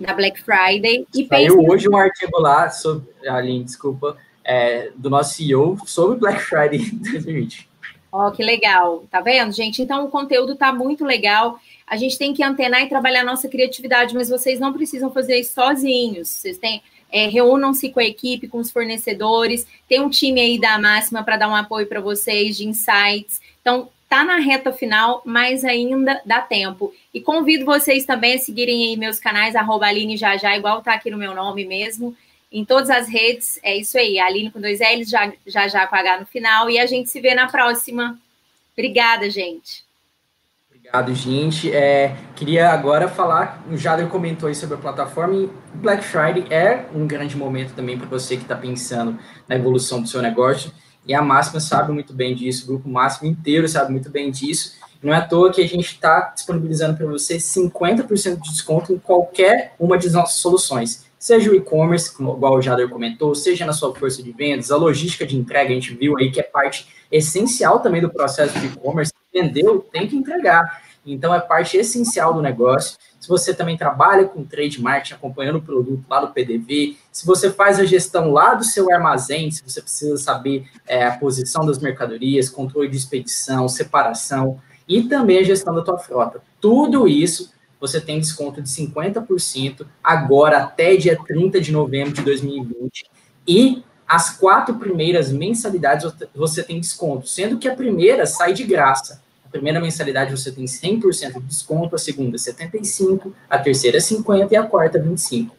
na Black Friday. E Saiu hoje um artigo lá sobre. Aline, desculpa é, do nosso CEO sobre Black Friday 2020. Ó, oh, que legal. Tá vendo, gente? Então o conteúdo tá muito legal. A gente tem que antenar e trabalhar a nossa criatividade, mas vocês não precisam fazer isso sozinhos. Vocês têm. É, reúnam-se com a equipe, com os fornecedores. Tem um time aí da Máxima para dar um apoio para vocês de insights. Então, tá na reta final, mas ainda dá tempo. E convido vocês também a seguirem aí meus canais, arroba Aline Jajá, igual tá aqui no meu nome mesmo em todas as redes. É isso aí, Aline com dois L's, já, já já com H no final. E a gente se vê na próxima. Obrigada, gente. Obrigado, gente. É, queria agora falar, o Jader comentou aí sobre a plataforma, Black Friday é um grande momento também para você que está pensando na evolução do seu negócio, e a Máxima sabe muito bem disso, o Grupo Máximo inteiro sabe muito bem disso, não é à toa que a gente está disponibilizando para você 50% de desconto em qualquer uma de nossas soluções seja o e-commerce, igual o Jader comentou, seja na sua força de vendas, a logística de entrega, a gente viu aí que é parte essencial também do processo de e-commerce, vendeu, tem que entregar. Então, é parte essencial do negócio. Se você também trabalha com trade marketing, acompanhando o produto lá do PDV, se você faz a gestão lá do seu armazém, se você precisa saber é, a posição das mercadorias, controle de expedição, separação e também a gestão da tua frota. Tudo isso você tem desconto de 50% agora até dia 30 de novembro de 2020. E as quatro primeiras mensalidades você tem desconto, sendo que a primeira sai de graça. A primeira mensalidade você tem 100% de desconto, a segunda 75%, a terceira 50% e a quarta 25%.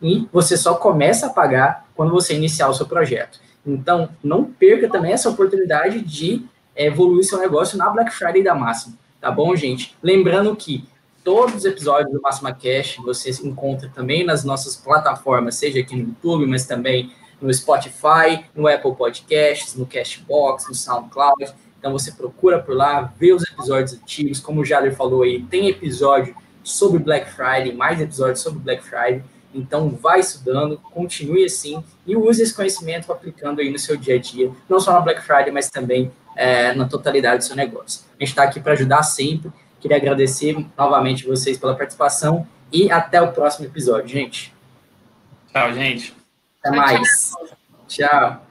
E você só começa a pagar quando você iniciar o seu projeto. Então, não perca também essa oportunidade de evoluir seu negócio na Black Friday da Máxima, tá bom, gente? Lembrando que Todos os episódios do Máxima Cash você encontra também nas nossas plataformas, seja aqui no YouTube, mas também no Spotify, no Apple Podcasts, no Cashbox, no SoundCloud. Então você procura por lá, vê os episódios antigos, como o Jader falou aí, tem episódio sobre Black Friday, mais episódios sobre Black Friday. Então vai estudando, continue assim e use esse conhecimento aplicando aí no seu dia a dia, não só na Black Friday, mas também é, na totalidade do seu negócio. A gente está aqui para ajudar sempre Queria agradecer novamente vocês pela participação e até o próximo episódio, gente. Tchau, gente. Até mais. tchau. tchau.